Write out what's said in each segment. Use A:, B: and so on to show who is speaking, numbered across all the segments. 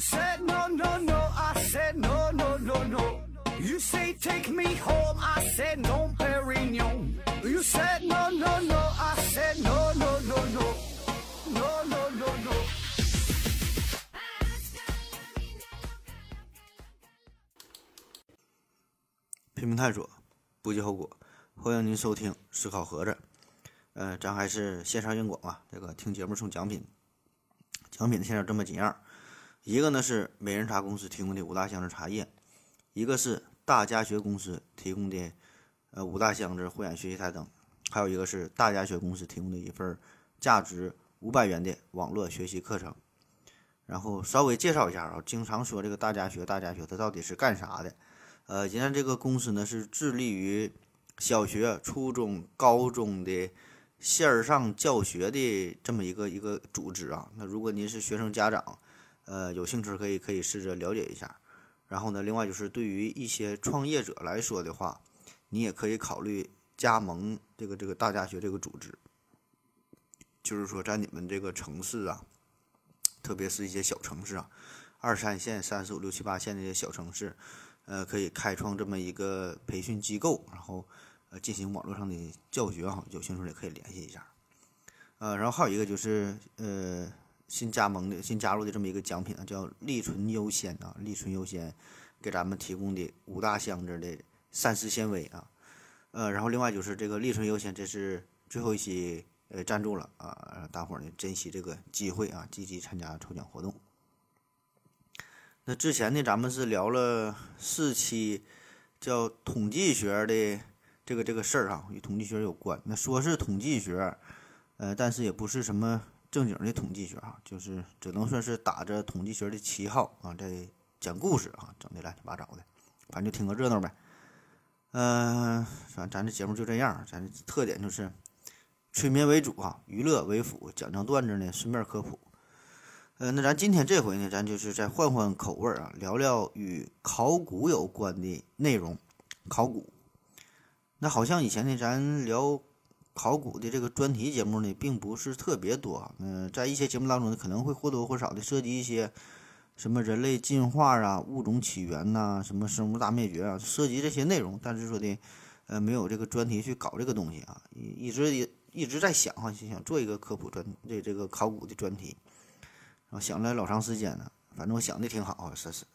A: said no no no, I said no no no no. You say take me home, I said no, Perignon. You said no no no, I said no no no no, no no no no. no.
B: 拼命探索，不计后果。欢迎您收听《思考盒子》。呃，咱还是线上硬广啊，这个听节目送奖品。奖品现在这么几样，一个呢是美人茶公司提供的五大箱子茶叶，一个是大家学公司提供的呃五大箱子慧眼学习台灯，还有一个是大家学公司提供的一份价值五百元的网络学习课程。然后稍微介绍一下啊，经常说这个大家学，大家学它到底是干啥的？呃，现在这个公司呢是致力于小学、初中、高中的线上教学的这么一个一个组织啊。那如果您是学生家长，呃，有兴趣可以可以试着了解一下。然后呢，另外就是对于一些创业者来说的话，你也可以考虑加盟这个这个大家学这个组织。就是说，在你们这个城市啊，特别是一些小城市啊，二三线、三四五六七八线这些小城市。呃，可以开创这么一个培训机构，然后呃进行网络上的教学哈，有兴趣的可以联系一下。呃，然后还有一个就是呃新加盟的新加入的这么一个奖品啊，叫利醇优先啊，利醇优先给咱们提供的五大箱子的膳食纤维啊。呃，然后另外就是这个利醇优先，这是最后一期呃赞助了啊，大伙儿呢珍惜这个机会啊，积极参加抽奖活动。那之前呢，咱们是聊了四期，叫统计学的这个这个事儿啊，与统计学有关。那说是统计学，呃，但是也不是什么正经的统计学啊，就是只能算是打着统计学的旗号啊，在讲故事啊，整的乱七八糟的，反正就听个热闹呗。嗯，咱咱这节目就这样，咱特点就是催眠为主啊，娱乐为辅，讲讲段子呢，顺便科普。呃，那咱今天这回呢，咱就是再换换口味啊，聊聊与考古有关的内容。考古，那好像以前呢，咱聊考古的这个专题节目呢，并不是特别多。嗯，在一些节目当中呢，可能会或多或少的涉及一些什么人类进化啊、物种起源呐、什么生物大灭绝啊，涉及这些内容。但是说的，呃，没有这个专题去搞这个东西啊，一直也一直在想哈，就想做一个科普专这这个考古的专题。我想了老长时间了，反正我想的挺好，是是是，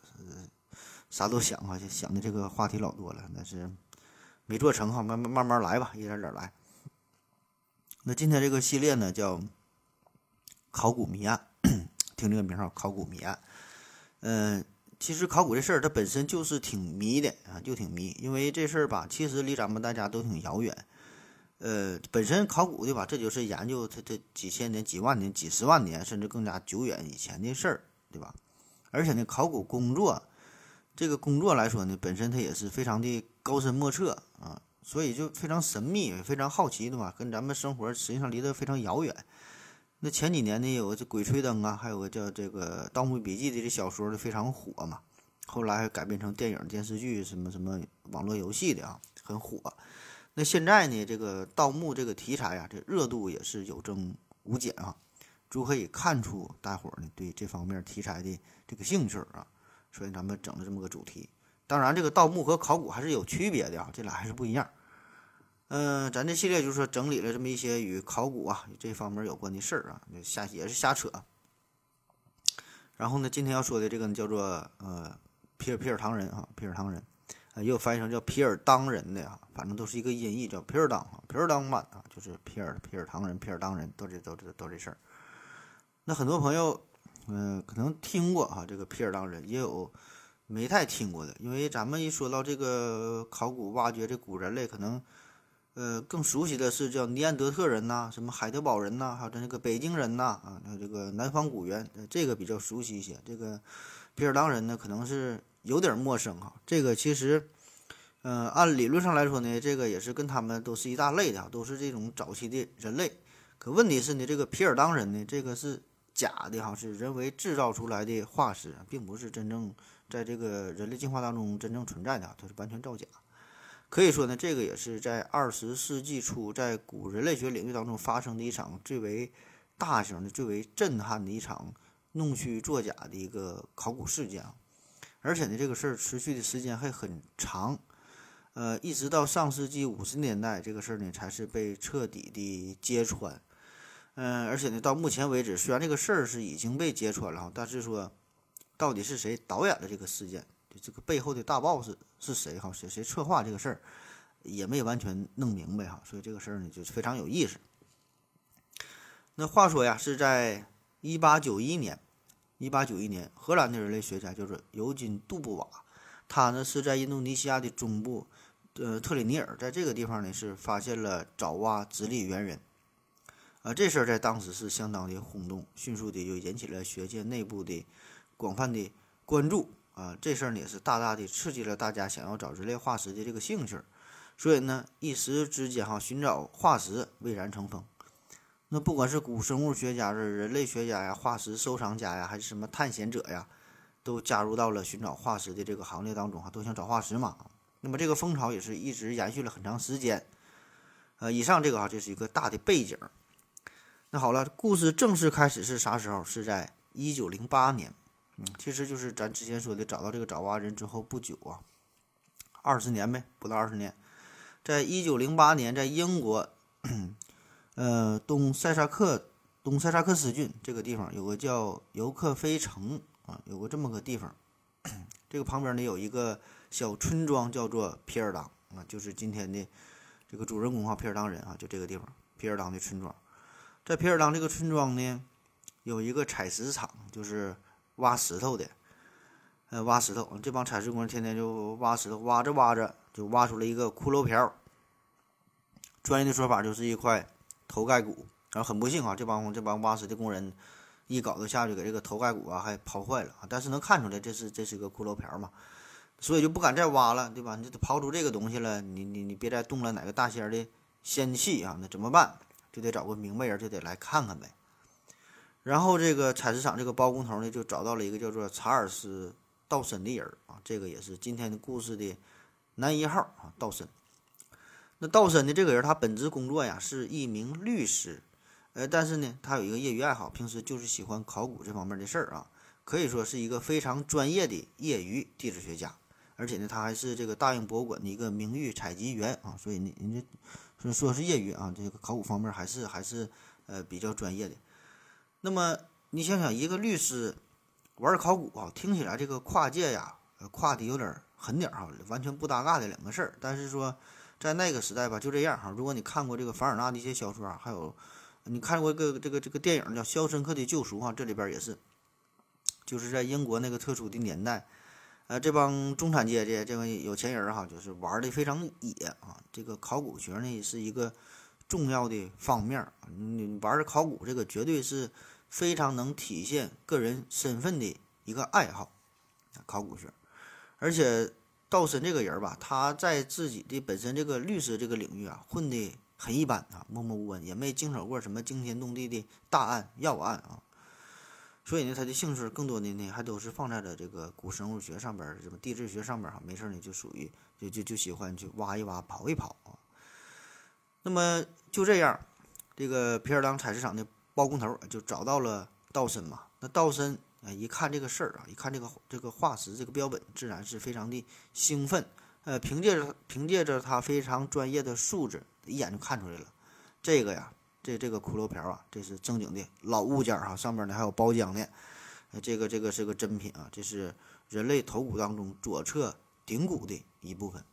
B: 啥都想啊，想的这个话题老多了，但是没做成哈，慢慢慢慢来吧，一点点来。那今天这个系列呢，叫考古谜案，听这个名号，考古谜案。嗯，其实考古这事儿它本身就是挺迷的啊，就挺迷，因为这事儿吧，其实离咱们大家都挺遥远。呃，本身考古对吧，这就是研究它这几千年、几万年、几十万年，甚至更加久远以前的事儿，对吧？而且呢，考古工作这个工作来说呢，本身它也是非常的高深莫测啊，所以就非常神秘、非常好奇，对吧？跟咱们生活实际上离得非常遥远。那前几年呢，有个这《鬼吹灯》啊，还有个叫这个《盗墓笔记》的这小说就非常火嘛，后来还改编成电影、电视剧，什么什么网络游戏的啊，很火。那现在呢，这个盗墓这个题材啊，这热度也是有增无减啊，足可以看出大伙儿呢对这方面题材的这个兴趣啊，所以咱们整了这么个主题。当然，这个盗墓和考古还是有区别的啊，这俩还是不一样。嗯，咱这系列就是说整理了这么一些与考古啊这方面有关的事儿啊，瞎也是瞎扯。然后呢，今天要说的这个呢叫做呃皮尔皮尔唐人啊，皮尔唐人。也有翻译成叫皮尔当人的啊，反正都是一个音译，叫皮尔当啊，皮尔当版啊，就是皮尔皮尔唐人，皮尔当人，都这都这都这事儿。那很多朋友，嗯，可能听过哈，这个皮尔当人，也有没太听过的，因为咱们一说到这个考古挖掘这古人类，可能呃更熟悉的是叫尼安德特人呐，什么海德堡人呐，还有这个北京人呐，啊，还有这个南方古猿，这个比较熟悉一些。这个皮尔当人呢，可能是。有点陌生哈，这个其实，嗯，按理论上来说呢，这个也是跟他们都是一大类的，都是这种早期的人类。可问题是呢，这个皮尔当人呢，这个是假的哈，是人为制造出来的化石，并不是真正在这个人类进化当中真正存在的，它是完全造假。可以说呢，这个也是在二十世纪初在古人类学领域当中发生的一场最为大型的、最为震撼的一场弄虚作假的一个考古事件，而且呢，这个事儿持续的时间还很长，呃，一直到上世纪五十年代，这个事儿呢才是被彻底的揭穿。嗯，而且呢，到目前为止，虽然这个事儿是已经被揭穿了，但是说到底是谁导演了这个事件，这个背后的大 boss 是谁哈？谁谁策划这个事儿，也没完全弄明白哈。所以这个事儿呢，就非常有意思。那话说呀，是在一八九一年，一八九一年，荷兰的人类学家叫做尤金·杜布瓦，他呢是在印度尼西亚的中部，呃，特里尼尔，在这个地方呢是发现了爪哇直立猿人，啊，这事儿在当时是相当的轰动，迅速的就引起了学界内部的广泛的关注，啊，这事儿呢也是大大的刺激了大家想要找人类化石的这个兴趣，所以呢，一时之间哈，寻找化石蔚然成风。那不管是古生物学家、是人类学家呀、化石收藏家呀，还是什么探险者呀，都加入到了寻找化石的这个行列当中哈，都想找化石嘛。那么这个风潮也是一直延续了很长时间。呃，以上这个啊，这是一个大的背景。那好了，故事正式开始是啥时候？是在一九零八年。嗯，其实就是咱之前说的找到这个爪哇人之后不久啊，二十年呗，不到二十年，在一九零八年，在英国。呃，东塞萨克东塞萨克斯郡这个地方有个叫尤克菲城啊，有个这么个地方。这个旁边呢有一个小村庄，叫做皮尔当啊，就是今天的这个主人公哈，皮尔当人啊，就这个地方，皮尔当的村庄。在皮尔当这个村庄呢，有一个采石场，就是挖石头的。呃，挖石头，这帮采石工人天天就挖石头，挖着挖着就挖出了一个骷髅瓢。专业的说法就是一块。头盖骨，然后很不幸啊，这帮这帮挖石的工人一镐子下去，给这个头盖骨啊还刨坏了啊。但是能看出来这是这是个骷髅瓢嘛，所以就不敢再挖了，对吧？你这刨出这个东西了，你你你别再动了哪个大仙的仙气啊，那怎么办？就得找个明白人，就得来看看呗。然后这个采石场这个包工头呢，就找到了一个叫做查尔斯·道森的人啊，这个也是今天的故事的男一号啊，道森。那道森的这个人，他本职工作呀是一名律师，呃，但是呢，他有一个业余爱好，平时就是喜欢考古这方面的事儿啊，可以说是一个非常专业的业余地质学家，而且呢，他还是这个大英博物馆的一个名誉采集员啊，所以呢，人家说说是业余啊，这个考古方面还是还是呃比较专业的。那么你想想，一个律师玩考古啊，听起来这个跨界呀，跨的有点狠点哈，完全不搭嘎的两个事儿，但是说。在那个时代吧，就这样哈。如果你看过这个凡尔纳的一些小说，还有你看过一个这个这个电影叫《肖申克的救赎》哈，这里边也是，就是在英国那个特殊的年代，呃，这帮中产阶级这个有钱人哈，就是玩的非常野啊。这个考古学呢是一个重要的方面，你玩的考古这个绝对是非常能体现个人身份的一个爱好，考古学，而且。道森这个人吧，他在自己的本身这个律师这个领域啊，混的很一般啊，默默无闻，也没经手过什么惊天动地的大案要案啊。所以呢，他的兴趣更多的呢，还都是放在了这个古生物学上边，什么地质学上边哈。没事呢，就属于就就就喜欢去挖一挖、刨一刨啊。那么就这样，这个皮尔当采石场的包工头就找到了道森嘛。那道森。啊，一看这个事儿啊，一看这个这个化石这个标本，自然是非常的兴奋。呃，凭借着凭借着他非常专业的素质，一眼就看出来了。这个呀，这这个骷髅瓢啊，这是正经的老物件儿哈，上面呢还有包浆的，呃。这个这个是个真品啊，这是人类头骨当中左侧顶骨的一部分。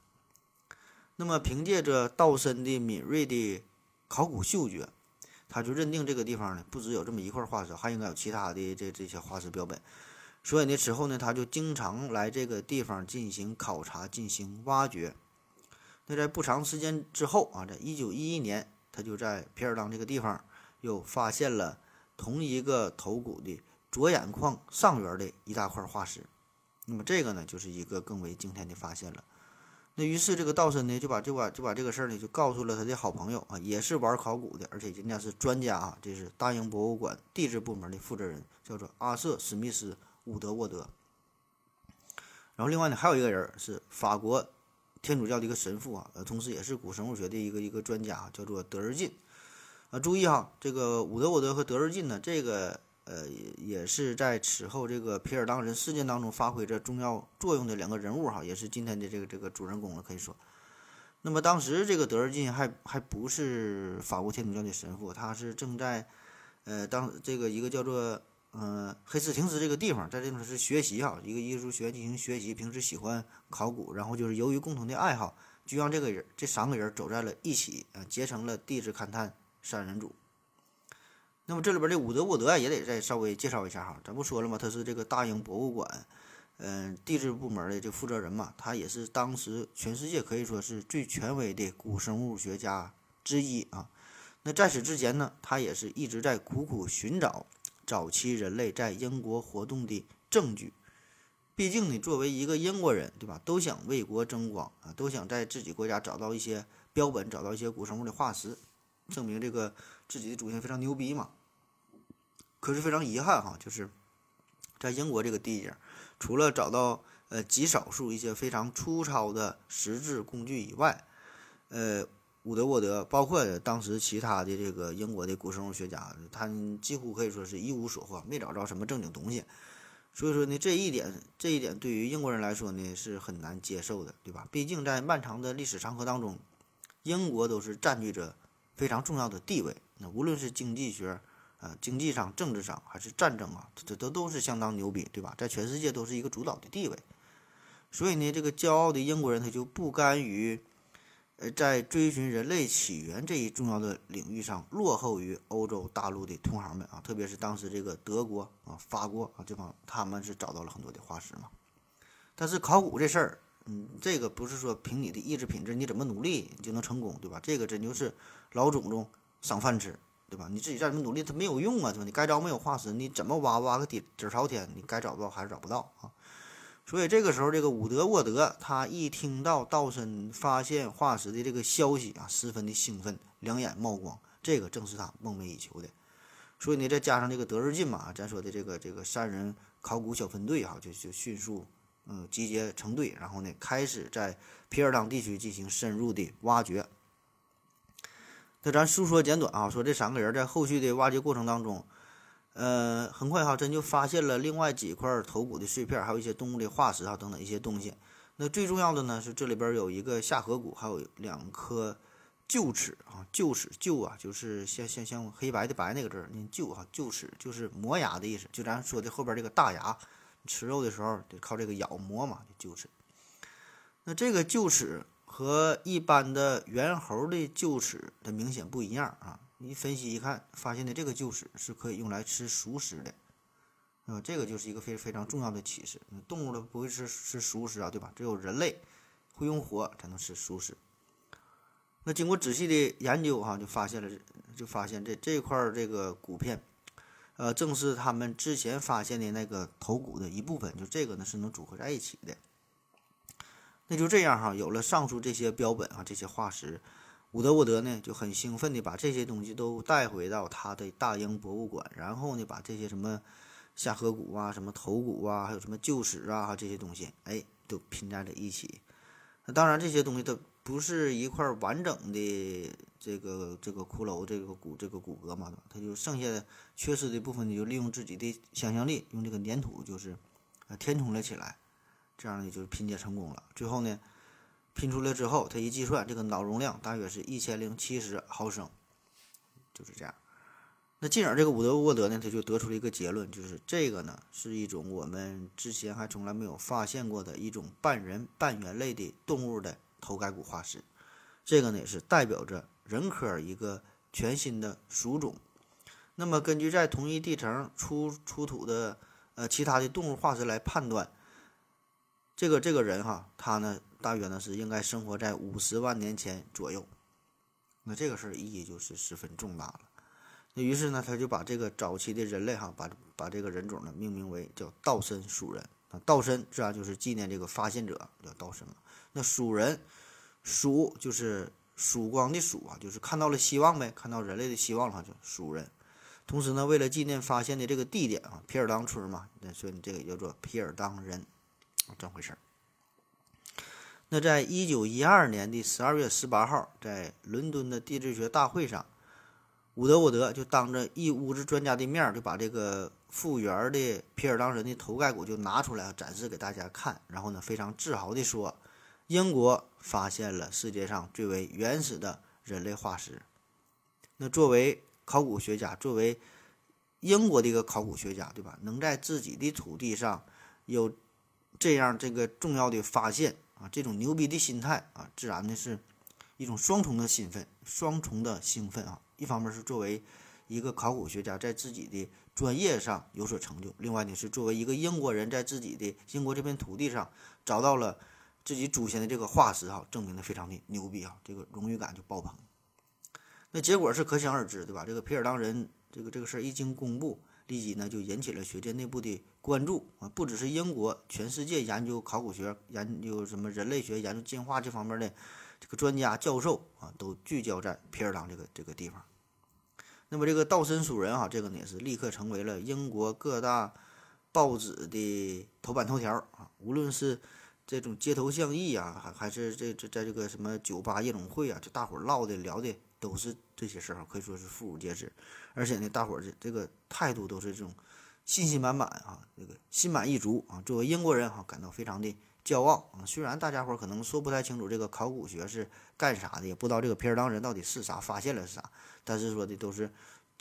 B: 那么凭借着道森的敏锐的考古嗅觉。他就认定这个地方呢，不只有这么一块化石，还应该有其他的这这些化石标本。所以呢，此后呢，他就经常来这个地方进行考察、进行挖掘。那在不长时间之后啊，在一九一一年，他就在皮尔当这个地方又发现了同一个头骨的左眼眶上缘的一大块化石。那么这个呢，就是一个更为惊天的发现了。那于是这个道森呢，就把就把就把这个事儿呢，就告诉了他的好朋友啊，也是玩考古的，而且人家是专家啊，这是大英博物馆地质部门的负责人，叫做阿瑟·史密斯·伍德沃德。然后另外呢，还有一个人是法国天主教的一个神父啊，呃，同时也是古生物学的一个一个专家，叫做德日进。啊，注意哈，这个伍德沃德和德日进呢，这个呃，也是在此后这个皮尔当人事件当中发挥着重要作用的两个人物哈，也是今天的这个这个主人公了，可以说。那么当时这个德日进还还不是法国天主教的神父，他是正在，呃，当这个一个叫做呃黑斯廷斯这个地方，在这方是学习哈，一个艺术学院进行学习，平时喜欢考古，然后就是由于共同的爱好，就让这个人这三个人走在了一起啊，结成了地质勘探三人组。那么这里边的伍德沃德也得再稍微介绍一下哈，咱不说了吗？他是这个大英博物馆。嗯，地质部门的这负责人嘛，他也是当时全世界可以说是最权威的古生物学家之一啊。那在此之前呢，他也是一直在苦苦寻找早期人类在英国活动的证据。毕竟呢，作为一个英国人，对吧，都想为国争光啊，都想在自己国家找到一些标本，找到一些古生物的化石，证明这个自己的祖先非常牛逼嘛。可是非常遗憾哈，就是在英国这个地界。除了找到呃极少数一些非常粗糙的石质工具以外，呃，伍德沃德包括当时其他的这个英国的古生物学家，他几乎可以说是一无所获，没找着什么正经东西。所以说呢，这一点这一点对于英国人来说呢是很难接受的，对吧？毕竟在漫长的历史长河当中，英国都是占据着非常重要的地位。那无论是经济学，啊，经济上、政治上还是战争啊，这都都是相当牛逼，对吧？在全世界都是一个主导的地位。所以呢，这个骄傲的英国人他就不甘于，呃，在追寻人类起源这一重要的领域上落后于欧洲大陆的同行们啊，特别是当时这个德国啊、法国啊这帮，他们是找到了很多的化石嘛。但是考古这事儿，嗯，这个不是说凭你的意志品质，你怎么努力你就能成功，对吧？这个真就是老祖宗赏饭吃。对吧？你自己再怎么努力，它没有用啊，对吧？你该着没有化石，你怎么挖挖个底底朝天，你该找不到还是找不到啊。所以这个时候，这个伍德沃德他一听到道森发现化石的这个消息啊，十分的兴奋，两眼冒光，这个正是他梦寐以求的。所以呢，再加上这个德日进嘛，咱说的这个这个三人考古小分队哈，就就迅速嗯集结成队，然后呢开始在皮尔当地区进行深入的挖掘。那咱述说简短啊，说这三个人在后续的挖掘过程当中，呃，很快哈，真就发现了另外几块头骨的碎片，还有一些动物的化石啊等等一些东西。那最重要的呢是这里边有一个下颌骨，还有两颗臼齿啊，臼齿臼啊，就是像像像黑白的白那个字儿，臼啊，臼齿就是磨牙的意思。就咱说的后边这个大牙，吃肉的时候得靠这个咬磨嘛，臼齿。那这个臼齿。和一般的猿猴的臼齿它明显不一样啊！你分析一看，发现的这个臼齿是可以用来吃熟食的，啊，这个就是一个非非常重要的启示。动物的不会吃吃熟食啊，对吧？只有人类会用火才能吃熟食。那经过仔细的研究哈，就发现了，就发现这这块这个骨片，呃，正是他们之前发现的那个头骨的一部分，就这个呢是能组合在一起的。那就这样哈，有了上述这些标本啊，这些化石，伍德沃德呢就很兴奋地把这些东西都带回到他的大英博物馆，然后呢把这些什么下颌骨啊、什么头骨啊、还有什么臼齿啊这些东西，哎，都拼在了一起。那当然这些东西都不是一块完整的这个这个骷髅这个骨这个骨骼嘛，它就剩下缺失的部分你，就利用自己的想象力，用这个粘土就是啊填充了起来。这样呢，就拼接成功了。最后呢，拼出来之后，他一计算，这个脑容量大约是一千零七十毫升，就是这样。那进而这个伍德沃德呢，他就得出了一个结论，就是这个呢是一种我们之前还从来没有发现过的一种半人半猿类的动物的头盖骨化石。这个呢也是代表着人科一个全新的属种。那么根据在同一地层出出土的呃其他的动物化石来判断。这个这个人哈，他呢大约呢是应该生活在五十万年前左右，那这个事儿意义就是十分重大了。那于是呢，他就把这个早期的人类哈，把把这个人种呢命名为叫道森蜀人啊。道森自然就是纪念这个发现者叫道森嘛。那蜀人，蜀就是曙光的曙啊，就是看到了希望呗，看到人类的希望了就蜀人。同时呢，为了纪念发现的这个地点啊，皮尔当村嘛，那所以这个叫做皮尔当人。这么回事儿。那在一九一二年的十二月十八号，在伦敦的地质学大会上，伍德沃德就当着一屋子专家的面，就把这个复原的皮尔当人的头盖骨就拿出来展示给大家看，然后呢，非常自豪地说：“英国发现了世界上最为原始的人类化石。”那作为考古学家，作为英国的一个考古学家，对吧？能在自己的土地上有这样这个重要的发现啊，这种牛逼的心态啊，自然的是一种双重的兴奋，双重的兴奋啊。一方面是作为一个考古学家在自己的专业上有所成就，另外呢是作为一个英国人在自己的英国这片土地上找到了自己祖先的这个化石哈，证明的非常的牛逼啊，这个荣誉感就爆棚。那结果是可想而知，对吧？这个皮尔当人这个这个事儿一经公布，立即呢就引起了学界内部的关注啊，不只是英国，全世界研究考古学、研究什么人类学、研究进化这方面的这个专家教授啊，都聚焦在皮尔当这个这个地方。那么这个道森鼠人哈，这个呢也是立刻成为了英国各大报纸的头版头条啊。无论是这种街头巷议啊，还还是这这在这个什么酒吧夜总会啊，就大伙唠的聊的都是这些事儿，可以说是妇孺皆知。而且呢，大伙儿这这个态度都是这种信心满满啊，这个心满意足啊。作为英国人哈，感到非常的骄傲啊。虽然大家伙可能说不太清楚这个考古学是干啥的，也不知道这个皮尔当人到底是啥，发现了是啥。但是说的都是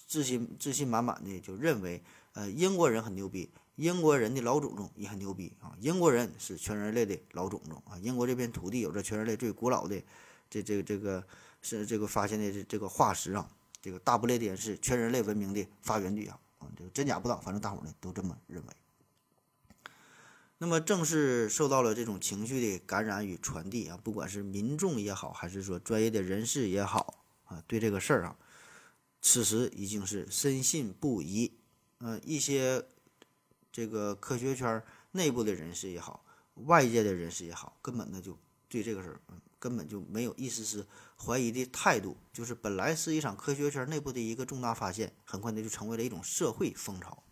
B: 自信自信满满的，就认为呃英国人很牛逼，英国人的老祖宗也很牛逼啊，英国人是全人类的老祖宗啊，英国这片土地有着全人类最古老的这这个这个是这个发现的这这个化石啊，这个大不列颠是全人类文明的发源地啊啊，这个真假不知道，反正大伙儿呢都这么认为。那么正是受到了这种情绪的感染与传递啊，不管是民众也好，还是说专业的人士也好啊，对这个事儿啊。此时已经是深信不疑，嗯，一些这个科学圈内部的人士也好，外界的人士也好，根本呢就对这个事儿，根本就没有一丝丝怀疑的态度。就是本来是一场科学圈内部的一个重大发现，很快的就成为了一种社会风潮。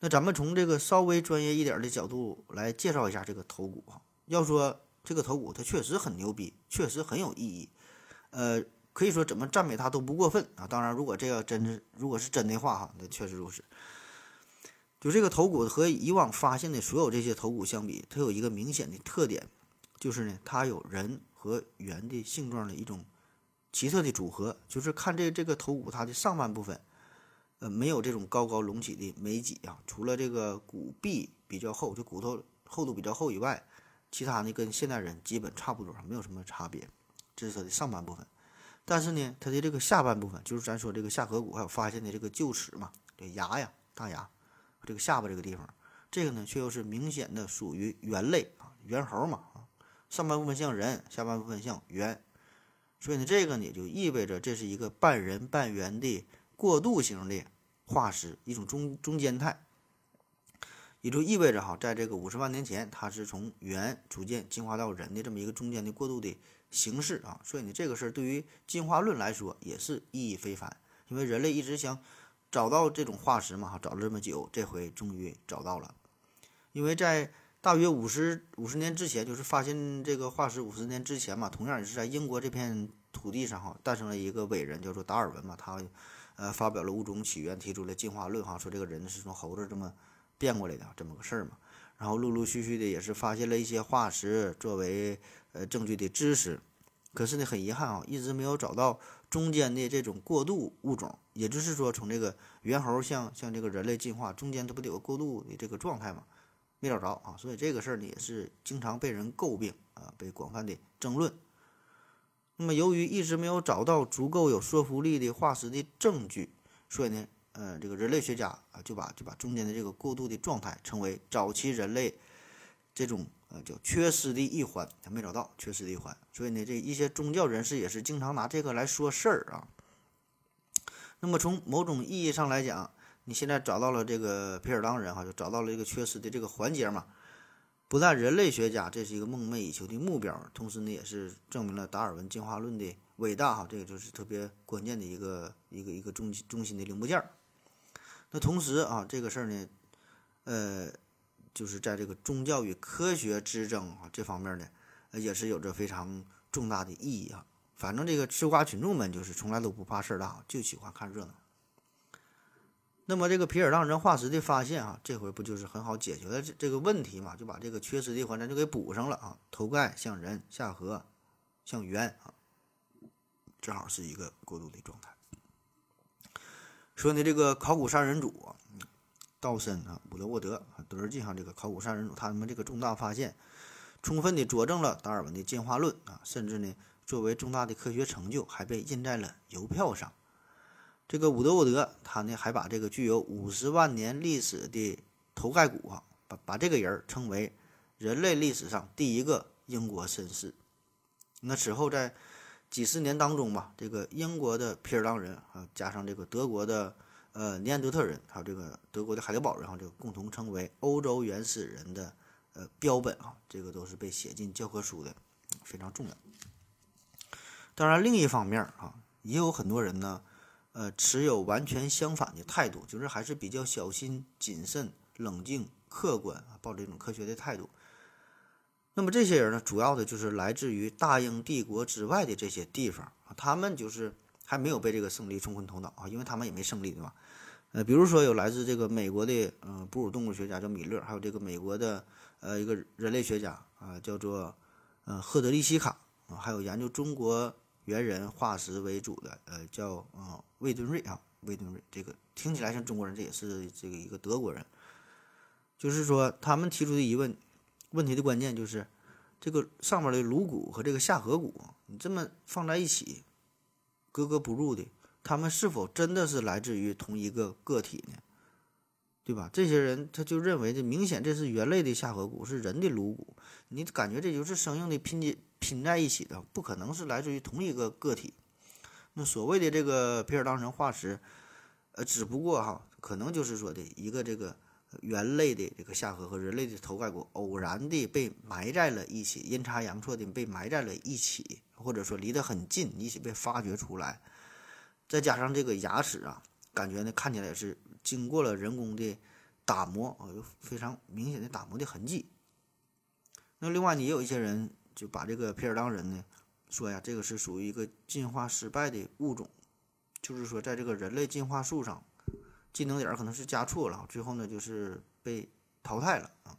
B: 那咱们从这个稍微专业一点的角度来介绍一下这个头骨哈。要说这个头骨，它确实很牛逼，确实很有意义，呃。可以说怎么赞美它都不过分啊！当然，如果这个真是如果是真的话哈，那确实如此。就这个头骨和以往发现的所有这些头骨相比，它有一个明显的特点，就是呢，它有人和猿的性状的一种奇特的组合。就是看这这个头骨，它的上半部分，呃，没有这种高高隆起的眉脊啊，除了这个骨壁比较厚，就骨头厚度比较厚以外，其他呢跟现代人基本差不多，没有什么差别。这是它的上半部分。但是呢，它的这个下半部分，就是咱说这个下颌骨，还有发现的这个臼齿嘛，这牙呀，大牙，这个下巴这个地方，这个呢却又是明显的属于猿类啊，猿猴嘛，上半部分像人，下半部分像猿，所以呢，这个呢就意味着这是一个半人半猿的过渡型的化石，一种中中间态，也就意味着哈，在这个五十万年前，它是从猿逐渐进化到人的这么一个中间的过渡的。形式啊，所以呢，这个事儿对于进化论来说也是意义非凡，因为人类一直想找到这种化石嘛，哈，找了这么久，这回终于找到了。因为在大约五十五十年之前，就是发现这个化石五十年之前嘛，同样也是在英国这片土地上哈，诞生了一个伟人，叫做达尔文嘛，他呃发表了物种起源，提出了进化论哈，说这个人是从猴子这么变过来的这么个事儿嘛。然后陆陆续续的也是发现了一些化石作为呃证据的知识，可是呢很遗憾啊，一直没有找到中间的这种过渡物种，也就是说从这个猿猴向向这个人类进化中间它不得有过渡的这个状态嘛，没找着啊，所以这个事儿呢也是经常被人诟病啊，被广泛的争论。那么由于一直没有找到足够有说服力的化石的证据，所以呢。呃，这个人类学家啊，就把就把中间的这个过渡的状态称为早期人类这种呃叫缺失的一环，他没找到缺失的一环，所以呢，这一些宗教人士也是经常拿这个来说事儿啊。那么从某种意义上来讲，你现在找到了这个皮尔当人哈，就找到了一个缺失的这个环节嘛。不但人类学家这是一个梦寐以求的目标，同时呢，也是证明了达尔文进化论的伟大哈，这个就是特别关键的一个一个一个中中心的零部件。那同时啊，这个事儿呢，呃，就是在这个宗教与科学之争啊这方面呢，也是有着非常重大的意义啊。反正这个吃瓜群众们就是从来都不怕事儿大，就喜欢看热闹。那么这个皮尔当人化石的发现啊，这回不就是很好解决了这这个问题嘛？就把这个缺失的环咱就给补上了啊。头盖像人，下颌像猿啊，正好是一个过渡的状态。说呢，这个考古杀人组，道森啊，伍德沃德啊，德日记上这个考古杀人组，他们这个重大发现，充分的佐证了达尔文的进化论啊，甚至呢，作为重大的科学成就，还被印在了邮票上。这个伍德沃德，他呢还把这个具有五十万年历史的头盖骨啊，把把这个人称为人类历史上第一个英国绅士。那此后在几十年当中吧，这个英国的皮尔当人啊，加上这个德国的呃尼安德特人，还有这个德国的海德堡人哈，这个共同称为欧洲原始人的呃标本啊，这个都是被写进教科书的，非常重要。当然，另一方面啊，也有很多人呢。呃，持有完全相反的态度，就是还是比较小心谨慎、冷静、客观啊，抱着一种科学的态度。那么这些人呢，主要的就是来自于大英帝国之外的这些地方啊，他们就是还没有被这个胜利冲昏头脑啊，因为他们也没胜利，对吧？呃，比如说有来自这个美国的嗯哺乳动物学家叫米勒，还有这个美国的呃一个人类学家啊叫做呃赫德利希卡啊，还有研究中国。猿人化石为主的，呃，叫啊魏敦瑞啊，魏敦瑞，这个听起来像中国人，这也是这个一个德国人。就是说，他们提出的疑问，问题的关键就是，这个上面的颅骨和这个下颌骨，你这么放在一起，格格不入的，他们是否真的是来自于同一个个体呢？对吧？这些人他就认为，这明显这是猿类的下颌骨，是人的颅骨，你感觉这就是生硬的拼接。拼在一起的不可能是来自于同一个个体。那所谓的这个皮尔当人化石，呃，只不过哈，可能就是说的一个这个猿类的这个下颌和人类的头盖骨偶然的被埋在了一起，阴差阳错的被埋在了一起，或者说离得很近，一起被发掘出来。再加上这个牙齿啊，感觉呢看起来也是经过了人工的打磨啊，有非常明显的打磨的痕迹。那另外呢，也有一些人。就把这个皮尔当人呢，说呀，这个是属于一个进化失败的物种，就是说，在这个人类进化树上，技能点可能是加错了，最后呢就是被淘汰了啊。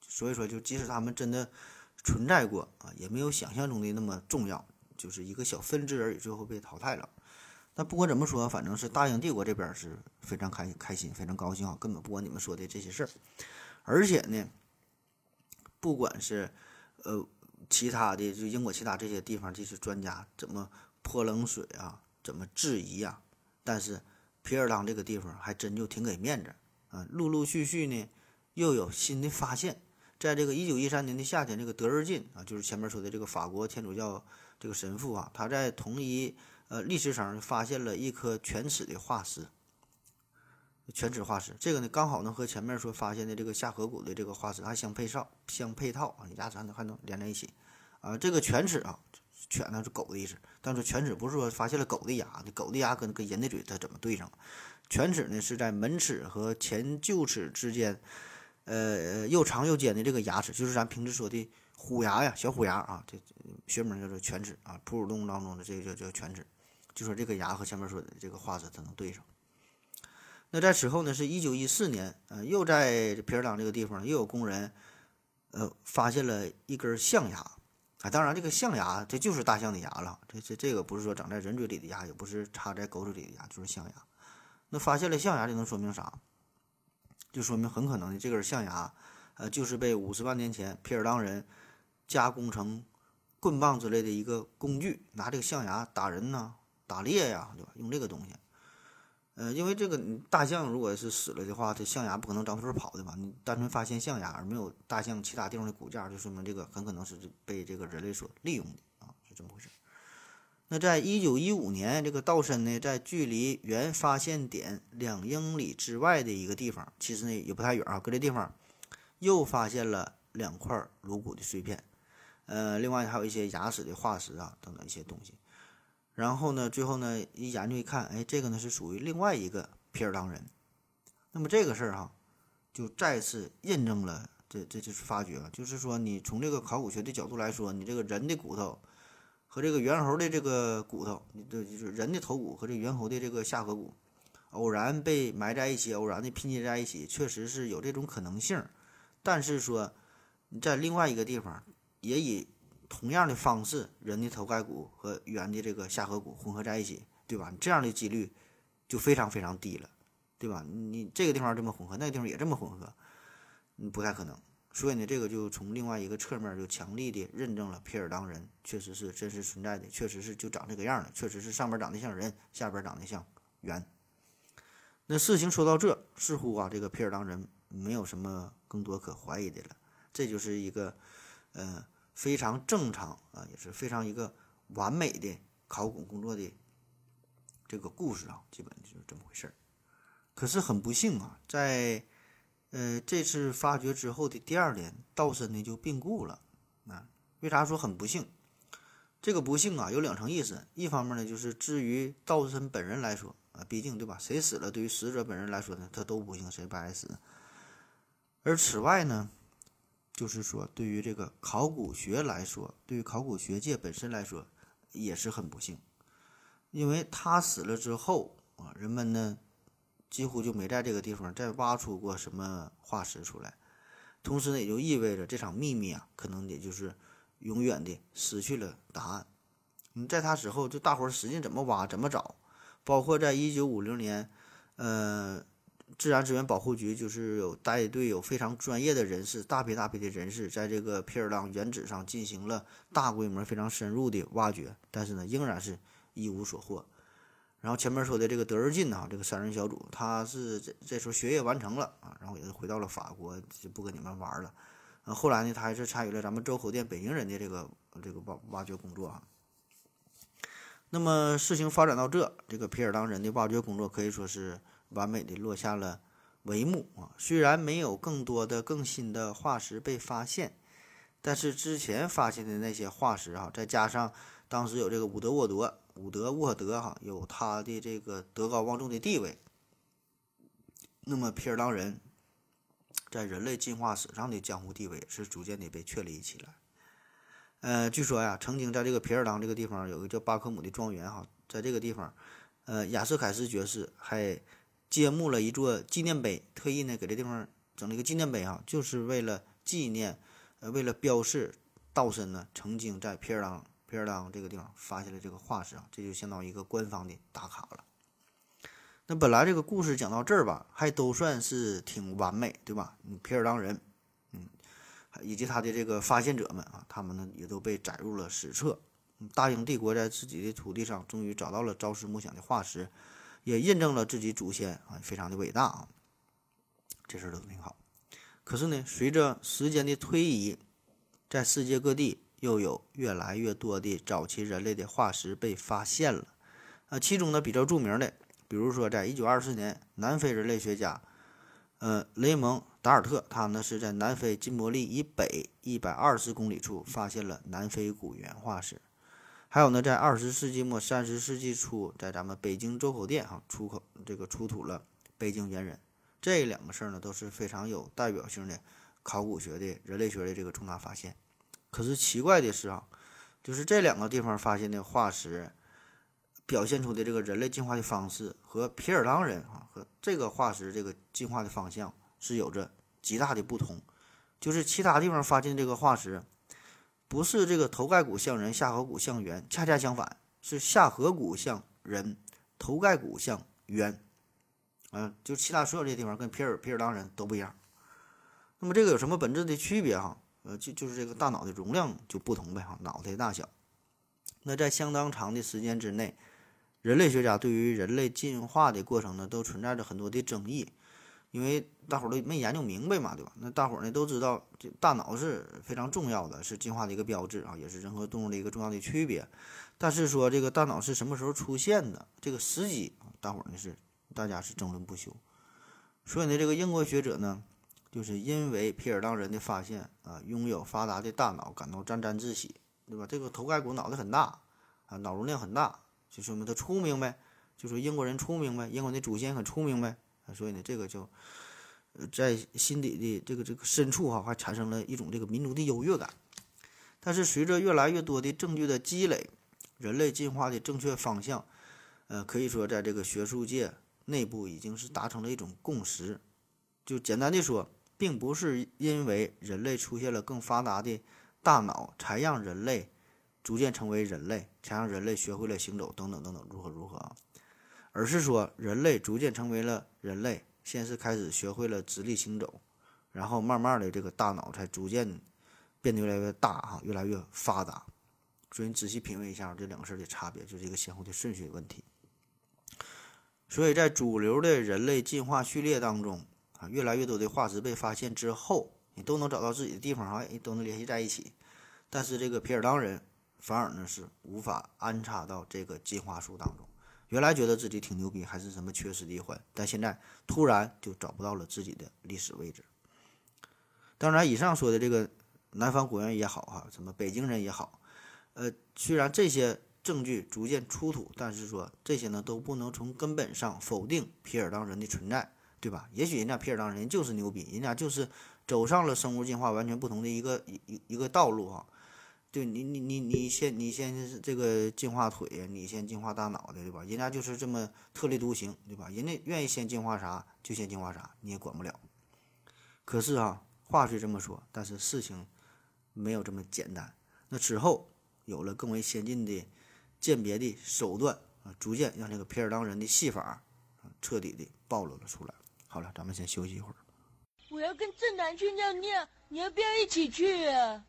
B: 所以说，就即使他们真的存在过啊，也没有想象中的那么重要，就是一个小分支而已，最后被淘汰了。但不管怎么说，反正是大英帝国这边是非常开开心，非常高兴啊，根本不管你们说的这些事儿，而且呢，不管是。呃，其他的就英国其他这些地方这些专家怎么泼冷水啊，怎么质疑啊？但是皮尔当这个地方还真就挺给面子啊，陆陆续续呢又有新的发现。在这个一九一三年的夏天，这个德日进啊，就是前面说的这个法国天主教这个神父啊，他在同一呃历史上发现了一颗犬齿的化石。犬齿化石，这个呢刚好能和前面说发现的这个下颌骨的这个化石还相配套，相配套啊，牙齿还能还能连在一起啊。这个犬齿啊，犬呢是狗的意思，但是犬齿不是说发现了狗的牙，狗的牙跟跟人的嘴它怎么对上？犬齿呢是在门齿和前臼齿之间，呃又长又尖的这个牙齿，就是咱平时说的虎牙呀，小虎牙啊，这学名叫做犬齿啊。哺乳动物当中的这个叫叫犬齿，就说这个牙和前面说的这个化石它能对上。那在此后呢，是一九一四年，呃，又在皮尔当这个地方又有工人，呃，发现了一根象牙，啊，当然这个象牙这就是大象的牙了，这这这个不是说长在人嘴里的牙，也不是插在狗嘴里的牙，就是象牙。那发现了象牙，就能说明啥？就说明很可能的这根象牙，呃，就是被五十万年前皮尔当人加工成棍棒之类的一个工具，拿这个象牙打人呢，打猎呀，对吧？用这个东西。呃，因为这个大象如果是死了的话，它象牙不可能长腿跑的吧？你单纯发现象牙而没有大象其他地方的骨架，就说明这个很可能是被这个人类所利用的啊，是这么回事。那在一九一五年，这个道森呢，在距离原发现点两英里之外的一个地方，其实呢也不太远啊，搁这地方又发现了两块颅骨的碎片，呃，另外还有一些牙齿的化石啊等等一些东西。然后呢，最后呢，一研究一看，哎，这个呢是属于另外一个皮尔当人。那么这个事儿哈，就再次印证了这这就是发掘了，就是说你从这个考古学的角度来说，你这个人的骨头和这个猿猴的这个骨头，你这就是人的头骨和这猿猴的这个下颌骨，偶然被埋在一起，偶然的拼接在一起，确实是有这种可能性。但是说你在另外一个地方也以同样的方式，人的头盖骨和猿的这个下颌骨混合在一起，对吧？这样的几率就非常非常低了，对吧？你这个地方这么混合，那个地方也这么混合，嗯，不太可能。所以呢，这个就从另外一个侧面就强力的认证了皮尔当人确实是真实存在的，确实是就长这个样的，确实是上边长得像人，下边长得像猿。那事情说到这，似乎啊，这个皮尔当人没有什么更多可怀疑的了。这就是一个呃非常正常啊，也是非常一个完美的考古工作的这个故事啊，基本就是这么回事儿。可是很不幸啊，在呃，这次发掘之后的第二年，道森呢就病故了。啊，为啥说很不幸？这个不幸啊，有两层意思。一方面呢，就是至于道森本人来说啊，毕竟对吧？谁死了，对于死者本人来说呢，他都不幸，谁不爱死？而此外呢，就是说，对于这个考古学来说，对于考古学界本身来说，也是很不幸，因为他死了之后啊，人们呢。几乎就没在这个地方再挖出过什么化石出来，同时呢，也就意味着这场秘密啊，可能也就是永远的失去了答案。你在他死后，就大伙儿使劲怎么挖怎么找，包括在一九五零年，呃，自然资源保护局就是有带队有非常专业的人士，大批大批的人士在这个皮尔当原址上进行了大规模、非常深入的挖掘，但是呢，仍然是一无所获。然后前面说的这个德日进啊，这个三人小组，他是这这时候学业完成了啊，然后也是回到了法国，就不跟你们玩了。后来呢，他还是参与了咱们周口店北京人的这个这个挖挖掘工作啊。那么事情发展到这，这个皮尔当人的挖掘工作可以说是完美的落下了帷幕啊。虽然没有更多的更新的化石被发现，但是之前发现的那些化石啊，再加上当时有这个伍德沃德。伍德沃德哈有他的这个德高望重的地位，那么皮尔当人在人类进化史上的江湖地位是逐渐的被确立起来。呃，据说呀，曾经在这个皮尔当这个地方有个叫巴克姆的庄园哈，在这个地方，呃，亚瑟凯斯爵士还揭幕了一座纪念碑，特意呢给这地方整了一个纪念碑啊，就是为了纪念，呃，为了标示道森呢曾经在皮尔当。皮尔当这个地方发现了这个化石啊，这就相当于一个官方的打卡了。那本来这个故事讲到这儿吧，还都算是挺完美，对吧？嗯，皮尔当人，嗯，以及他的这个发现者们啊，他们呢也都被载入了史册。大英帝国在自己的土地上终于找到了朝思暮想的化石，也印证了自己祖先啊非常的伟大啊。这事儿都挺好。可是呢，随着时间的推移，在世界各地。又有越来越多的早期人类的化石被发现了，啊，其中呢比较著名的，比如说在1924年，南非人类学家，呃，雷蒙·达尔特，他呢是在南非金伯利以北120公里处发现了南非古猿化石，还有呢，在二十世纪末三十世纪初，在咱们北京周口店哈出口这个出土了北京猿人，这两个事儿呢都是非常有代表性的考古学的人类学的这个重大发现。可是奇怪的是啊，就是这两个地方发现的化石，表现出的这个人类进化的方式和皮尔当人啊和这个化石这个进化的方向是有着极大的不同。就是其他地方发现这个化石，不是这个头盖骨像人，下颌骨像猿，恰恰相反，是下颌骨像人，头盖骨像猿。嗯，就其他所有这些地方跟皮尔皮尔当人都不一样。那么这个有什么本质的区别哈？呃，就就是这个大脑的容量就不同呗哈，脑袋大小。那在相当长的时间之内，人类学家对于人类进化的过程呢，都存在着很多的争议，因为大伙儿都没研究明白嘛，对吧？那大伙儿呢都知道，这大脑是非常重要的，是进化的一个标志啊，也是人和动物的一个重要的区别。但是说这个大脑是什么时候出现的，这个时机，大伙儿呢是大家是争论不休。所以呢，这个英国学者呢。就是因为皮尔当人的发现啊，拥有发达的大脑，感到沾沾自喜，对吧？这个头盖骨脑袋很大啊，脑容量很大，就说明他聪明呗。就说英国人聪明呗，英国的祖先很聪明呗。啊所以呢，这个就在心底的这个这个深处哈，还产生了一种这个民族的优越感。但是随着越来越多的证据的积累，人类进化的正确方向，呃，可以说在这个学术界内部已经是达成了一种共识。就简单的说，并不是因为人类出现了更发达的大脑，才让人类逐渐成为人类，才让人类学会了行走等等等等，如何如何啊？而是说人类逐渐成为了人类，先是开始学会了直立行走，然后慢慢的这个大脑才逐渐变得越来越大哈，越来越发达。所以你仔细品味一下这两个事儿的差别，就是一个先后的顺序问题。所以在主流的人类进化序列当中啊，越来越多的化石被发现之后，你都能找到自己的地方哈，都能联系在一起。但是这个皮尔当人反而呢是无法安插到这个进化树当中。原来觉得自己挺牛逼，还是什么缺失的一环，但现在突然就找不到了自己的历史位置。当然，以上说的这个南方果园也好哈，什么北京人也好，呃，虽然这些证据逐渐出土，但是说这些呢都不能从根本上否定皮尔当人的存在，对吧？也许人家皮尔当人就是牛逼，人家就是走上了生物进化完全不同的一个一一一个道路哈。对你，你你你先，你先这个进化腿，你先进化大脑的，对吧？人家就是这么特立独行，对吧？人家愿意先进化啥就先进化啥，你也管不了。可是啊，话虽这么说，但是事情没有这么简单。那之后有了更为先进的鉴别的手段啊，逐渐让这个皮尔当人的戏法啊彻底的暴露了出来。好了，咱们先休息一会儿。
C: 我要跟正南去尿尿，你要不要一起去啊？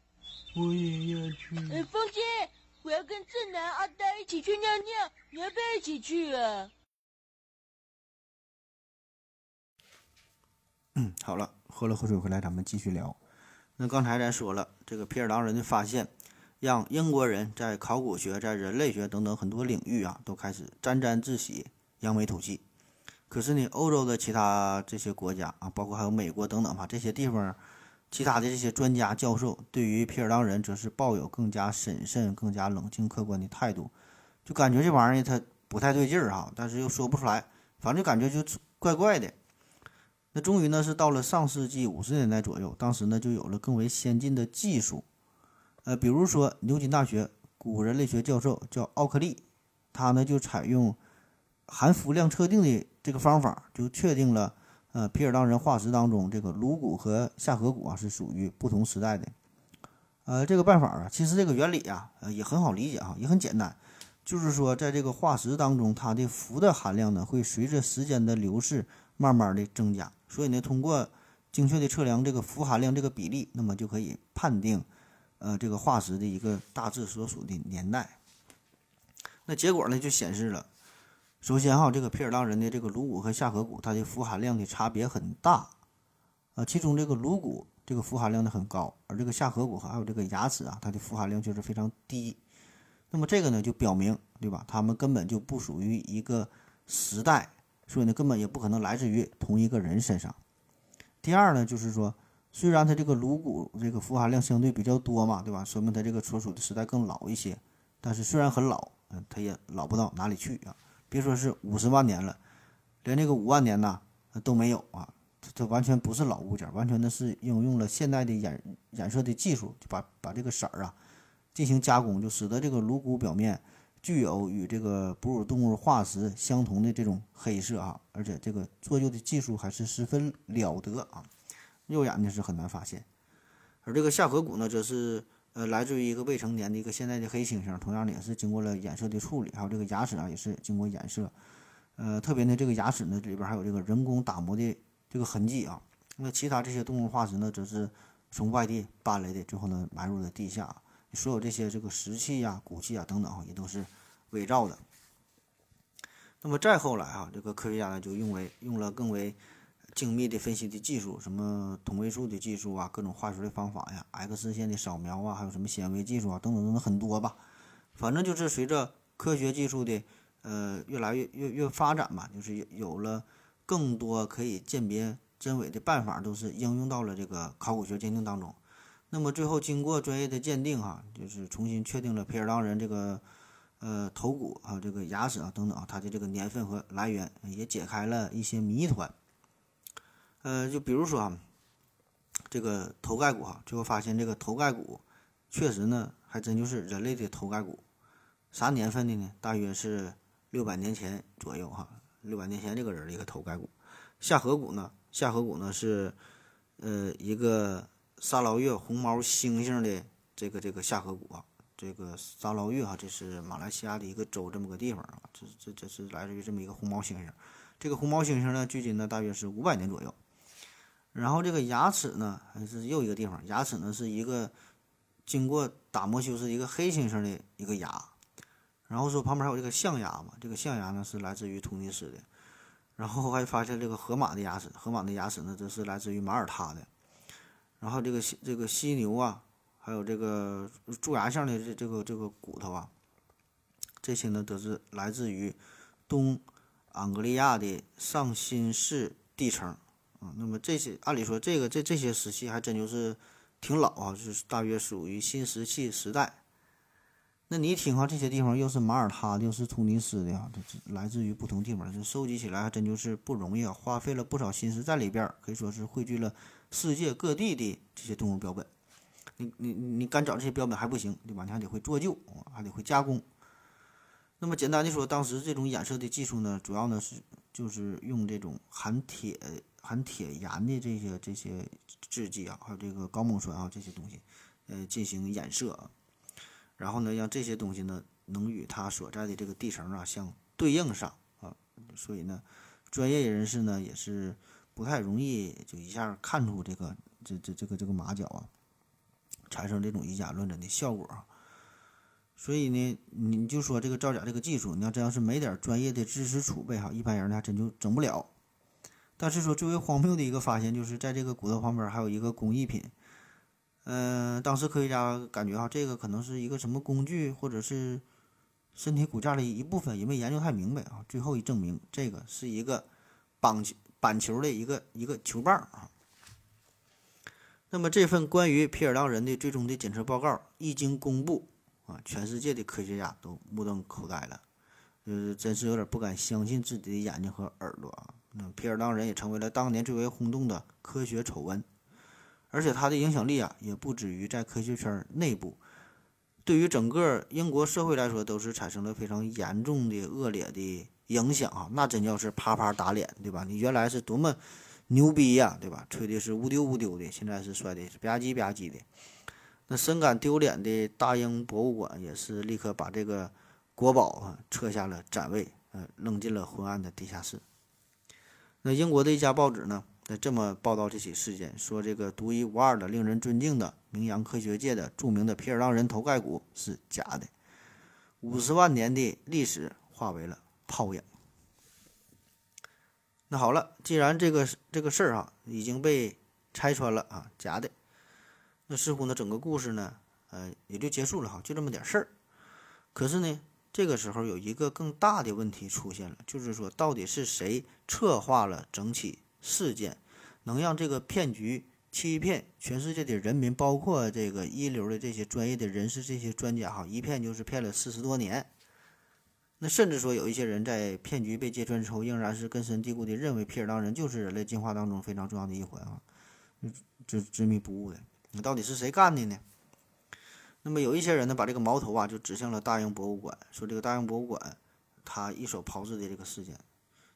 D: 我也要去。
C: 哎，风姐，我要跟正南、阿呆一起去尿尿，你要不要一起去啊？
B: 嗯，好了，喝了口水回来，咱们继续聊。那刚才咱说了，这个皮尔当人的发现，让英国人在考古学、在人类学等等很多领域啊，都开始沾沾自喜、扬眉吐气。可是呢，欧洲的其他这些国家啊，包括还有美国等等吧，这些地方，其他的这些专家教授，对于皮尔当人则是抱有更加审慎、更加冷静客观的态度，就感觉这玩意儿它不太对劲儿哈，但是又说不出来，反正就感觉就怪怪的。那终于呢，是到了上世纪五十年代左右，当时呢就有了更为先进的技术，呃，比如说牛津大学古人类学教授叫奥克利，他呢就采用含氟量测定的这个方法，就确定了，呃，皮尔当人化石当中这个颅骨和下颌骨啊是属于不同时代的。呃，这个办法啊，其实这个原理啊，呃也很好理解哈，也很简单，就是说在这个化石当中，它的氟的含量呢会随着时间的流逝慢慢的增加。所以呢，通过精确的测量这个氟含量这个比例，那么就可以判定，呃，这个化石的一个大致所属的年代。那结果呢，就显示了，首先哈，这个皮尔当人的这个颅骨和下颌骨，它的氟含量的差别很大，啊，其中这个颅骨这个氟含量呢很高，而这个下颌骨还有这个牙齿啊，它的氟含量就是非常低。那么这个呢，就表明，对吧？它们根本就不属于一个时代。所以呢，根本也不可能来自于同一个人身上。第二呢，就是说，虽然它这个颅骨这个氟含量相对比较多嘛，对吧？说明它这个所属的时代更老一些。但是虽然很老，嗯，它也老不到哪里去啊。别说是五十万年了，连这个五万年呐都没有啊。这完全不是老物件，完全的是应用了现代的染染色的技术，就把把这个色儿啊进行加工，就使得这个颅骨表面。具有与这个哺乳动物化石相同的这种黑色啊，而且这个做旧的技术还是十分了得啊，肉眼呢是很难发现。而这个下颌骨呢，则是呃来自于一个未成年的一个现在的黑猩猩，同样的也是经过了染色的处理，还有这个牙齿啊也是经过染色，呃，特别呢这个牙齿呢里边还有这个人工打磨的这个痕迹啊。那其他这些动物化石呢，则是从外地搬来的，最后呢埋入了地下。所有这些这个石器呀、骨器啊等等啊，也都是伪造的。那么再后来啊，这个科学家呢就用为用了更为精密的分析的技术，什么同位素的技术啊，各种化学的方法呀，X 线的扫描啊，还有什么显微技术啊，等等等等很多吧。反正就是随着科学技术的呃越来越越越发展吧，就是有了更多可以鉴别真伪的办法，都是应用到了这个考古学鉴定当中。那么最后经过专业的鉴定，哈，就是重新确定了皮尔当人这个，呃，头骨啊，这个牙齿啊等等啊，它的这个年份和来源，也解开了一些谜团。呃，就比如说啊，这个头盖骨哈，最后发现这个头盖骨确实呢，还真就是人类的头盖骨。啥年份的呢？大约是六百年前左右哈。六百年前这个人的一个头盖骨。下颌骨呢？下颌骨呢是呃一个沙捞越红毛猩猩的这个这个下颌骨啊。这个沙捞越哈，这是马来西亚的一个州，这么个地方啊。这这这是来自于这么一个红毛猩猩。这个红毛猩猩呢，距今呢大约是五百年左右。然后这个牙齿呢，还是又一个地方，牙齿呢是一个经过打磨修饰一个黑猩猩的一个牙。然后说旁边还有这个象牙嘛，这个象牙呢是来自于突尼斯的。然后还发现这个河马的牙齿，河马的牙齿呢则是来自于马耳他的。然后这个这个犀牛啊。还有这个蛀牙象的这这个这个骨头啊，这些呢都是来自于东安格利亚的上新世地层啊。那么这些按理说这个这这些石器还真就是挺老啊，就是大约属于新石器时代。那你一听哈，这些地方又是马耳他的，又是突尼斯的啊，这来自于不同地方，这收集起来还真就是不容易啊，花费了不少心思在里边，可以说是汇聚了世界各地的这些动物标本。你你你干找这些标本还不行，对吧？你还得会做旧，还得会加工。那么简单的说，当时这种染色的技术呢，主要呢是就是用这种含铁含铁盐的这些这些制剂啊，还有这个高锰酸啊这些东西，呃，进行衍射啊，然后呢让这些东西呢能与它所在的这个地层啊相对应上啊。所以呢，专业人士呢也是不太容易就一下看出这个这这这个这个马脚啊。产生这种以假乱真的效果啊，所以呢，你就说这个造假这个技术，你要真要是没点专业的知识储备哈，一般人呢还真就整不了。但是说最为荒谬的一个发现，就是在这个骨头旁边还有一个工艺品，嗯，当时科学家感觉哈，这个可能是一个什么工具，或者是身体骨架的一部分，也没研究太明白啊。最后一证明，这个是一个棒球板球的一个一个球棒啊。那么这份关于皮尔当人的最终的检测报告一经公布，啊，全世界的科学家都目瞪口呆了，呃，真是有点不敢相信自己的眼睛和耳朵啊。那皮尔当人也成为了当年最为轰动的科学丑闻，而且他的影响力啊，也不止于在科学圈内部，对于整个英国社会来说，都是产生了非常严重的恶劣的影响啊。那真叫是啪啪打脸，对吧？你原来是多么。牛逼呀，对吧？吹的是乌丢乌丢的，现在是摔的是吧唧吧唧的。那深感丢脸的大英博物馆也是立刻把这个国宝啊撤下了展位，呃，扔进了昏暗的地下室。那英国的一家报纸呢，在这么报道这起事件，说这个独一无二的、令人尊敬的、名扬科学界的著名的皮尔当人头盖骨是假的，五十万年的历史化为了泡影。那好了，既然这个这个事儿啊已经被拆穿了啊，假的，那似乎呢整个故事呢，呃也就结束了哈，就这么点事儿。可是呢，这个时候有一个更大的问题出现了，就是说到底是谁策划了整起事件，能让这个骗局欺骗全世界的人民，包括这个一流的这些专业的人士、这些专家哈，一骗就是骗了四十多年。那甚至说有一些人在骗局被揭穿之后，仍然是根深蒂固地认为皮尔当人就是人类进化当中非常重要的一环啊，执执迷不悟的。那到底是谁干的呢？那么有一些人呢，把这个矛头啊就指向了大英博物馆，说这个大英博物馆他一手炮制的这个事件。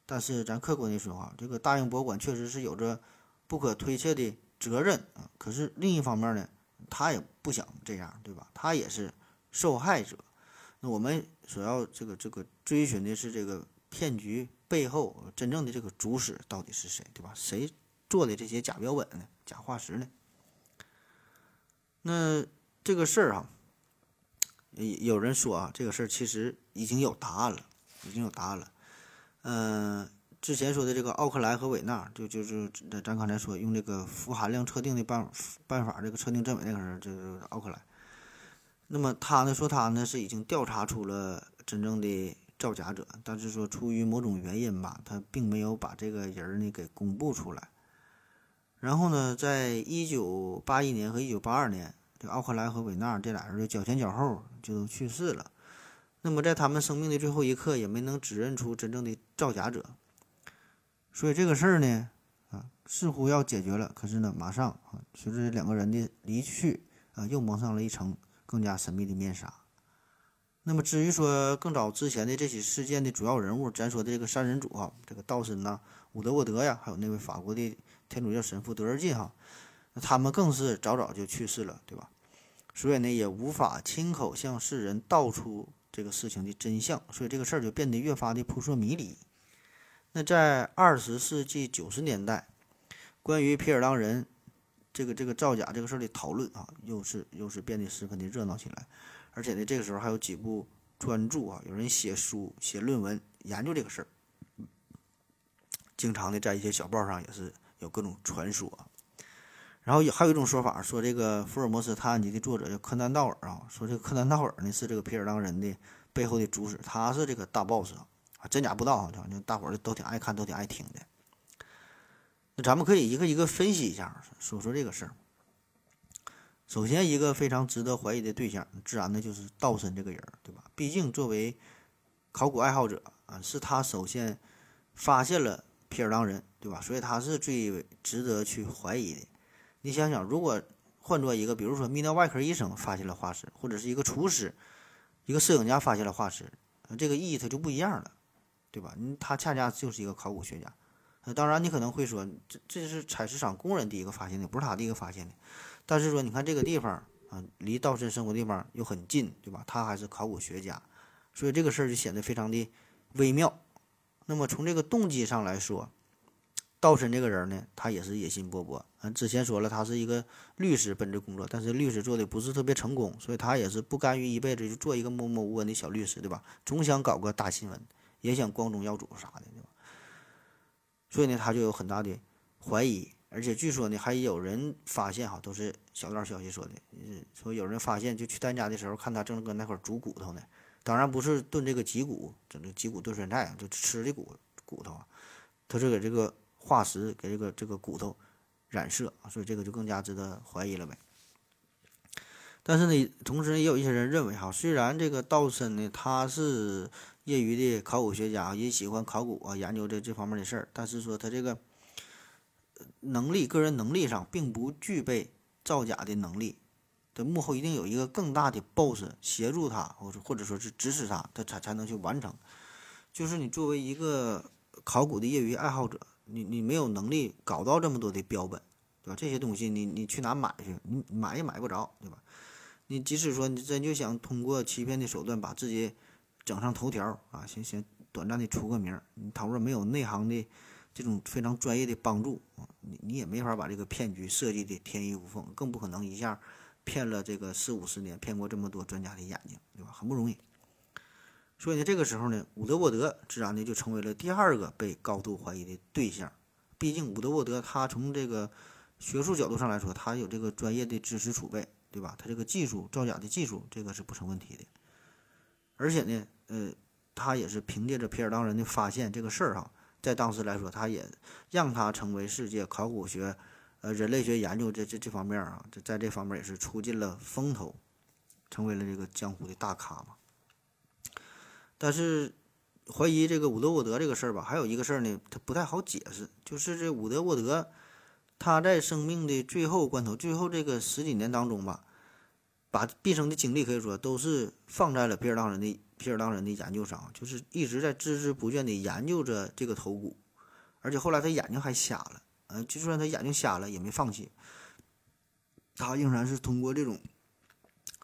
B: 但是咱客观的说啊，这个大英博物馆确实是有着不可推卸的责任啊。可是另一方面呢，他也不想这样，对吧？他也是受害者。那我们所要这个这个追寻的是这个骗局背后真正的这个主使到底是谁，对吧？谁做的这些假标本呢？假化石呢？那这个事儿啊，有人说啊，这个事儿其实已经有答案了，已经有答案了。嗯，之前说的这个奥克莱和韦纳，就就是咱刚才说用这个氟含量测定的办办法，这个测定真伪那个人，就是奥克莱。那么他呢说他呢是已经调查出了真正的造假者，但是说出于某种原因吧，他并没有把这个人呢给公布出来。然后呢，在一九八一年和一九八二年，这奥克莱和韦纳这俩人就脚前脚后就去世了。那么在他们生命的最后一刻，也没能指认出真正的造假者。所以这个事儿呢，啊，似乎要解决了。可是呢，马上啊，随着两个人的离去，啊，又蒙上了一层。更加神秘的面纱。那么至于说更早之前的这起事件的主要人物，咱说的这个三人组啊，这个道森呐、伍德沃德呀，还有那位法国的天主教神父德尔进哈，那他们更是早早就去世了，对吧？所以呢，也无法亲口向世人道出这个事情的真相，所以这个事儿就变得越发的扑朔迷离。那在二十世纪九十年代，关于皮尔当人这个这个造假这个事儿的讨论啊，又是又是变得十分的热闹起来。而且呢，这个时候还有几部专著啊，有人写书、写论文研究这个事儿，经常的在一些小报上也是有各种传说。然后有还有一种说法，说这个福尔摩斯探案集的作者叫柯南道尔啊，说这个柯南道尔呢是这个皮尔当人的背后的主使，他是这个大 boss 啊，真假不知道啊，反正大伙儿都挺爱看，都挺爱听的。那咱们可以一个一个分析一下，说说这个事儿。首先，一个非常值得怀疑的对象，自然的就是道森这个人，对吧？毕竟作为考古爱好者啊，是他首先发现了皮尔当人，对吧？所以他是最值得去怀疑的。你想想，如果换做一个，比如说泌尿外科医生发现了化石，或者是一个厨师、一个摄影家发现了化石，这个意义它就不一样了，对吧？你他恰恰就是一个考古学家。呃，当然你可能会说，这这是采石场工人第一个发现的，不是他第一个发现的。但是说，你看这个地方啊，离道森生活地方又很近，对吧？他还是考古学家，所以这个事儿就显得非常的微妙。那么从这个动机上来说，道森这个人呢，他也是野心勃勃。嗯，之前说了，他是一个律师本职工作，但是律师做的不是特别成功，所以他也是不甘于一辈子就做一个默默无闻的小律师，对吧？总想搞个大新闻，也想光宗耀祖啥的，对吧？所以呢，他就有很大的怀疑。而且据说呢，还有人发现哈，都是小道消息说的，说有人发现就去他家的时候，看他正搁那块煮骨头呢。当然不是炖这个脊骨，整个脊骨炖酸菜，就吃的骨骨头啊。他是给这个化石给这个这个骨头染色，所以这个就更加值得怀疑了呗。但是呢，同时也有一些人认为哈，虽然这个道森呢他是业余的考古学家，也喜欢考古啊，研究这这方面的事儿，但是说他这个。能力，个人能力上并不具备造假的能力，的幕后一定有一个更大的 boss 协助他，或者或者说是支持他，他才才能去完成。就是你作为一个考古的业余爱好者，你你没有能力搞到这么多的标本，对吧？这些东西你你去哪买去？你买也买不着，对吧？你即使说你真就想通过欺骗的手段把自己整上头条啊，行行，短暂的出个名，你倘若没有内行的。这种非常专业的帮助啊，你你也没法把这个骗局设计的天衣无缝，更不可能一下骗了这个四五十年，骗过这么多专家的眼睛，对吧？很不容易。所以呢，这个时候呢，伍德沃德自然呢就成为了第二个被高度怀疑的对象。毕竟伍德沃德他从这个学术角度上来说，他有这个专业的知识储备，对吧？他这个技术造假的技术，这个是不成问题的。而且呢，呃，他也是凭借着皮尔当人的发现这个事儿哈。在当时来说，他也让他成为世界考古学、呃人类学研究这这这方面啊，这在这方面也是出尽了风头，成为了这个江湖的大咖嘛。但是怀疑这个伍德沃德这个事儿吧，还有一个事儿呢，他不太好解释，就是这伍德沃德他在生命的最后关头，最后这个十几年当中吧，把毕生的精力可以说都是放在了比尔当人的。皮尔当人的研究上，就是一直在孜孜不倦地研究着这个头骨，而且后来他眼睛还瞎了，呃，就算他眼睛瞎了也没放弃，他仍然是通过这种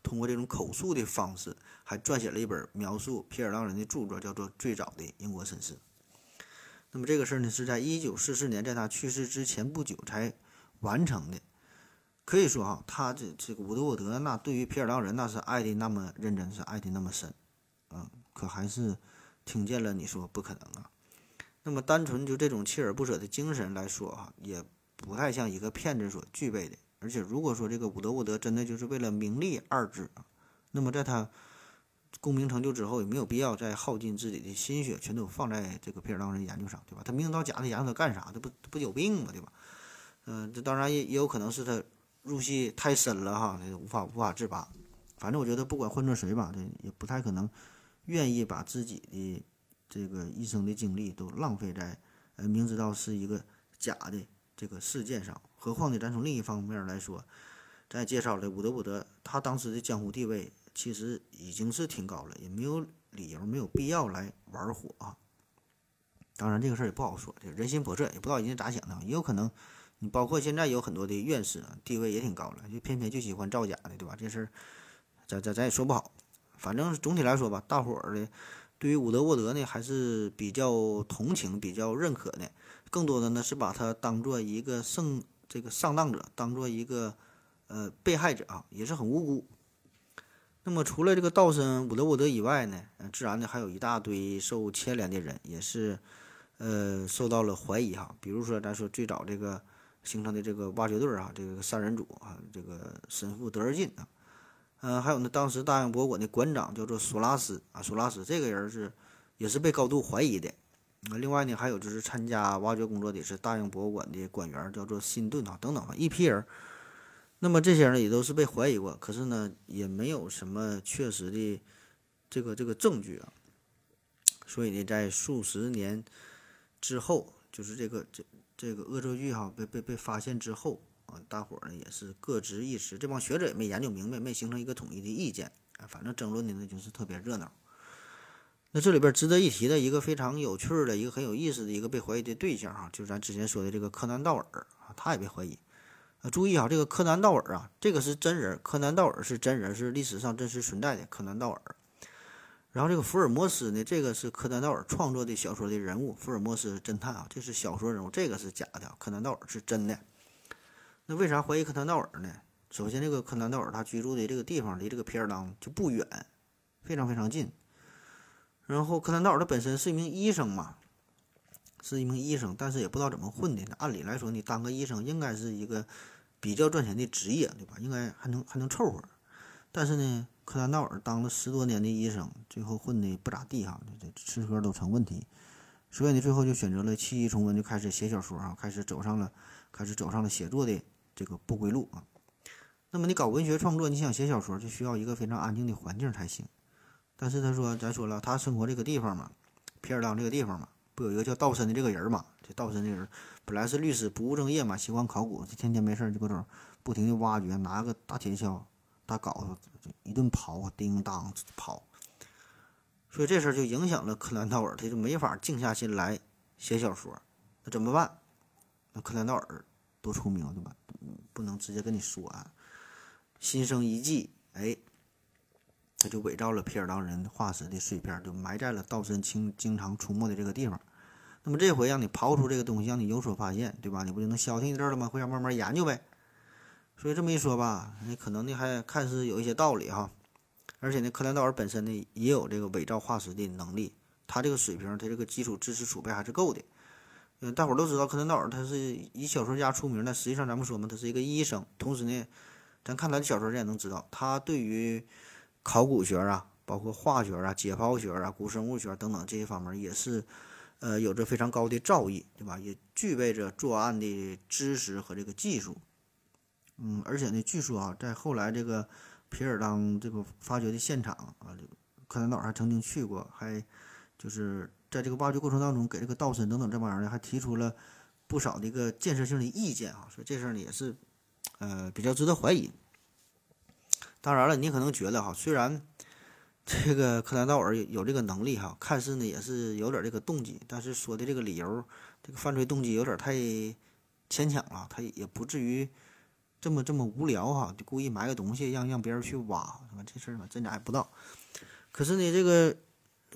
B: 通过这种口述的方式，还撰写了一本描述皮尔当人的著作，叫做《最早的英国绅士》。那么这个事儿呢，是在一九四四年，在他去世之前不久才完成的。可以说哈，他这这个伍德沃德那对于皮尔当人那是爱的那么认真，是爱的那么深。嗯，可还是听见了你说不可能啊。那么单纯就这种锲而不舍的精神来说哈，也不太像一个骗子所具备的。而且如果说这个伍德沃德真的就是为了名利二字，那么在他功名成就之后，也没有必要再耗尽自己的心血，全都放在这个皮尔当人研究上，对吧？他明知道假的研究他干啥？他不不有病吗？对吧？嗯，这当然也也有可能是他入戏太深了哈，无法无法自拔。反正我觉得不管换做谁吧，这也不太可能。愿意把自己的这个一生的精力都浪费在，呃，明知道是一个假的这个事件上。何况呢，咱从另一方面来说，咱也介绍了伍德伍德，他当时的江湖地位其实已经是挺高了，也没有理由、没有必要来玩火啊。当然，这个事儿也不好说，这人心叵测，也不知道人家咋想的，也有可能。你包括现在有很多的院士啊，地位也挺高了，就偏偏就喜欢造假的，对吧？这事儿咱咱咱也说不好。反正总体来说吧，大伙儿的对于伍德沃德呢还是比较同情、比较认可的，更多的呢是把他当做一个圣这个上当者，当做一个呃被害者啊，也是很无辜。那么除了这个道森伍德沃德以外呢，自然呢还有一大堆受牵连的人，也是呃受到了怀疑哈。比如说咱说最早这个形成的这个挖掘队啊，这个三人组啊，这个神父德尔金啊。嗯，还有呢，当时大英博物馆的馆长叫做索拉斯啊，索拉斯这个人是也是被高度怀疑的。啊，另外呢，还有就是参加挖掘工作的是大英博物馆的馆员，叫做辛顿啊，等等啊，一批人。那么这些人也都是被怀疑过，可是呢，也没有什么确实的这个这个证据啊。所以呢，在数十年之后，就是这个这这个恶作剧哈被被被发现之后。啊，大伙儿呢也是各执一词，这帮学者也没研究明白，没形成一个统一的意见。啊，反正争论的呢就是特别热闹。那这里边值得一提的一个非常有趣的一个很有意思的一个被怀疑的对象哈，就是咱之前说的这个柯南道尔啊，他也被怀疑。啊，注意啊，这个柯南道尔啊，这个是真人，柯南道尔是真人，是历史上真实存在的柯南道尔。然后这个福尔摩斯呢，这个是柯南道尔创作的小说的人物，福尔摩斯侦探啊，这是小说人物，这个是假的，柯南道尔是真的。那为啥怀疑柯南道尔呢？首先，这个柯南道尔他居住的这个地方离这个皮尔当就不远，非常非常近。然后，柯南道尔他本身是一名医生嘛，是一名医生，但是也不知道怎么混的。按理来说，你当个医生应该是一个比较赚钱的职业，对吧？应该还能还能凑合。但是呢，柯南道尔当了十多年的医生，最后混的不咋地哈，这吃喝都成问题。所以呢，最后就选择了弃医从文，就开始写小说啊，开始走上了开始走上了写作的。这个不归路啊，那么你搞文学创作，你想写小说，就需要一个非常安静的环境才行。但是他说，咱说了，他生活这个地方嘛，皮尔当这个地方嘛，不有一个叫道森的这个人嘛？这道森这个人本来是律师，不务正业嘛，喜欢考古，就天天没事就搁这儿不停的挖掘，拿个大铁锹、大镐子一顿刨啊，叮当刨。所以这事儿就影响了柯南道尔，他就没法静下心来写小说。那怎么办？那柯南道尔多出名对吧？不能直接跟你说啊，心生一计，哎，他就伪造了皮尔当人化石的碎片，就埋在了道森经经常出没的这个地方。那么这回让你刨出这个东西，让你有所发现，对吧？你不就能消停一阵了吗？回家慢慢研究呗。所以这么一说吧，你可能呢还看似有一些道理哈。而且呢，柯南道尔本身呢也有这个伪造化石的能力，他这个水平，他这个基础知识储备还是够的。嗯，大伙都知道柯南道尔他是以小说家出名的。实际上，咱们说嘛，他是一个医生。同时呢，咱看他的小说，咱也能知道，他对于考古学啊，包括化学啊、解剖学啊、古生物学等等这些方面，也是呃有着非常高的造诣，对吧？也具备着作案的知识和这个技术。嗯，而且呢，据说啊，在后来这个皮尔当这个发掘的现场啊，这个柯南道尔还曾经去过，还就是。在这个挖掘过程当中，给这个道森等等这帮人呢，还提出了不少的一个建设性的意见啊，所以这事儿呢也是，呃，比较值得怀疑。当然了，你可能觉得哈，虽然这个柯南道尔有这个能力哈，看似呢也是有点这个动机，但是说的这个理由，这个犯罪动机有点太牵强了，他也不至于这么这么无聊哈，就故意埋个东西让让别人去挖，这事儿嘛真假也不知道。可是呢，这个。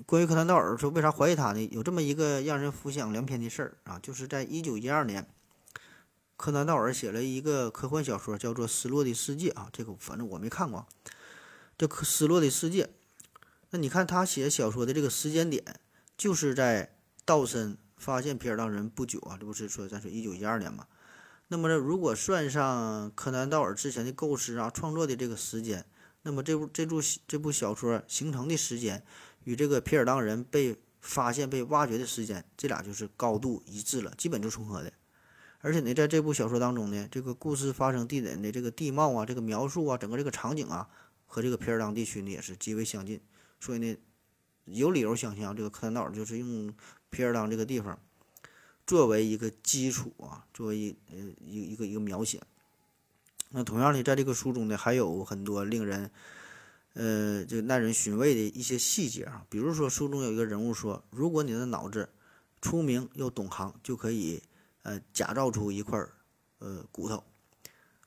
B: 关于柯南道尔说为啥怀疑他呢？有这么一个让人浮想联翩的事儿啊，就是在一九一二年，柯南道尔写了一个科幻小说，叫做《失落的世界》啊。这个反正我没看过。这《失落的世界》，那你看他写小说的这个时间点，就是在道森发现皮尔当人不久啊，这不是说咱说一九一二年嘛？那么呢，如果算上柯南道尔之前的构思啊、创作的这个时间，那么这部这部这部小说形成的时间。与这个皮尔当人被发现、被挖掘的时间，这俩就是高度一致了，基本就重合的。而且呢，在这部小说当中呢，这个故事发生地点的这个地貌啊、这个描述啊、整个这个场景啊，和这个皮尔当地区呢也是极为相近。所以呢，有理由想象，这个柯南道尔就是用皮尔当这个地方作为一个基础啊，作为一呃一一个一个描写。那同样呢，在这个书中呢，还有很多令人。呃，这耐人寻味的一些细节啊，比如说书中有一个人物说，如果你的脑子出名又懂行，就可以呃假造出一块呃骨头。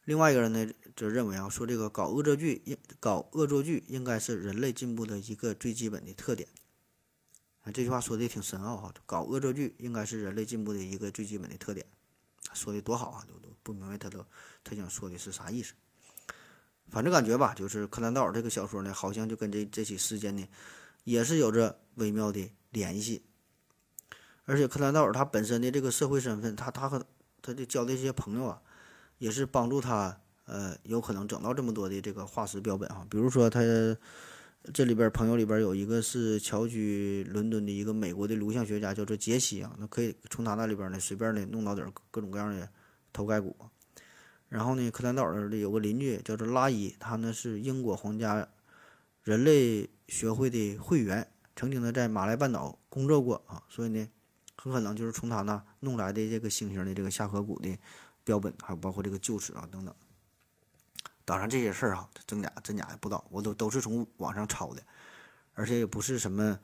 B: 另外一个人呢，则认为啊，说这个搞恶作剧应搞恶作剧应该是人类进步的一个最基本的特点。啊，这句话说的也挺深奥哈，搞恶作剧应该是人类进步的一个最基本的特点，说的多好啊，都都不明白他都他想说的是啥意思。反正感觉吧，就是柯南道尔这个小说呢，好像就跟这这起事件呢，也是有着微妙的联系。而且柯南道尔他本身的这个社会身份，他他和他的交的一些朋友啊，也是帮助他呃有可能整到这么多的这个化石标本啊。比如说他这里边朋友里边有一个是侨居伦敦的一个美国的颅像学家，叫做杰西啊，那可以从他那里边呢随便的弄到点各种各样的头盖骨。然后呢，柯南道尔的有个邻居叫做拉伊，他呢是英国皇家人类学会的会员，曾经呢在马来半岛工作过啊，所以呢，很可能就是从他那弄来的这个猩猩的这个下颌骨的标本，还有包括这个臼齿啊等等。当然这些事儿啊，真假真假也不知道，我都都是从网上抄的，而且也不是什么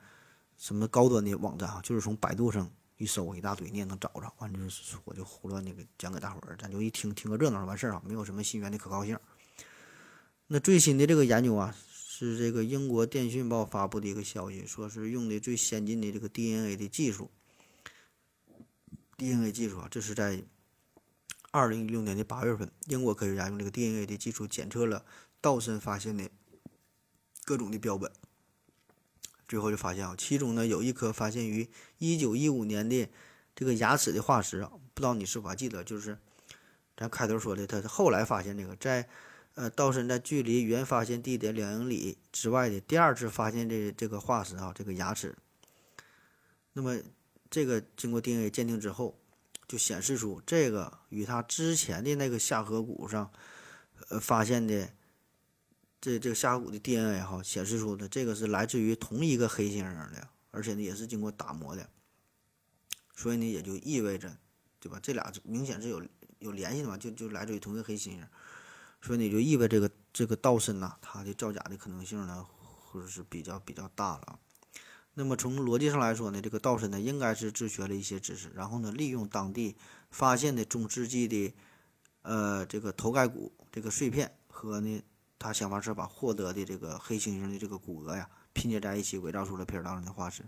B: 什么高端的网站啊，就是从百度上。一搜一大堆，你也能找着。完就是，我就胡乱那个讲给大伙儿，咱就一听听个热闹完事儿啊，没有什么新源的可靠性。那最新的这个研究啊，是这个英国电讯报发布的一个消息，说是用的最先进的这个 DNA 的技术。DNA 技术啊，这是在二零一六年的八月份，英国科学家用这个 DNA 的技术检测了道森发现的各种的标本。最后就发现啊，其中呢有一颗发现于一九一五年的这个牙齿的化石啊，不知道你是否还记得？就是咱开头说的，他是后来发现这个在呃道森在距离原发现地点两英里之外的第二次发现这这个化石啊，这个牙齿。那么这个经过 DNA 鉴定之后，就显示出这个与他之前的那个下颌骨上呃发现的。这这个下颌骨的 DNA 哈显示出的这个是来自于同一个黑猩猩的，而且呢也是经过打磨的，所以呢也就意味着，对吧？这俩明显是有有联系的嘛，就就来自于同一个黑猩猩，所以呢就意味这个这个道森呐，他的造假的可能性呢，或者是比较比较大了。那么从逻辑上来说呢，这个道森呢应该是自学了一些知识，然后呢利用当地发现的中世纪的呃这个头盖骨这个碎片和呢。他想方设法获得的这个黑猩猩的这个骨骼呀，拼接在一起，伪造出了皮尔当人的化石。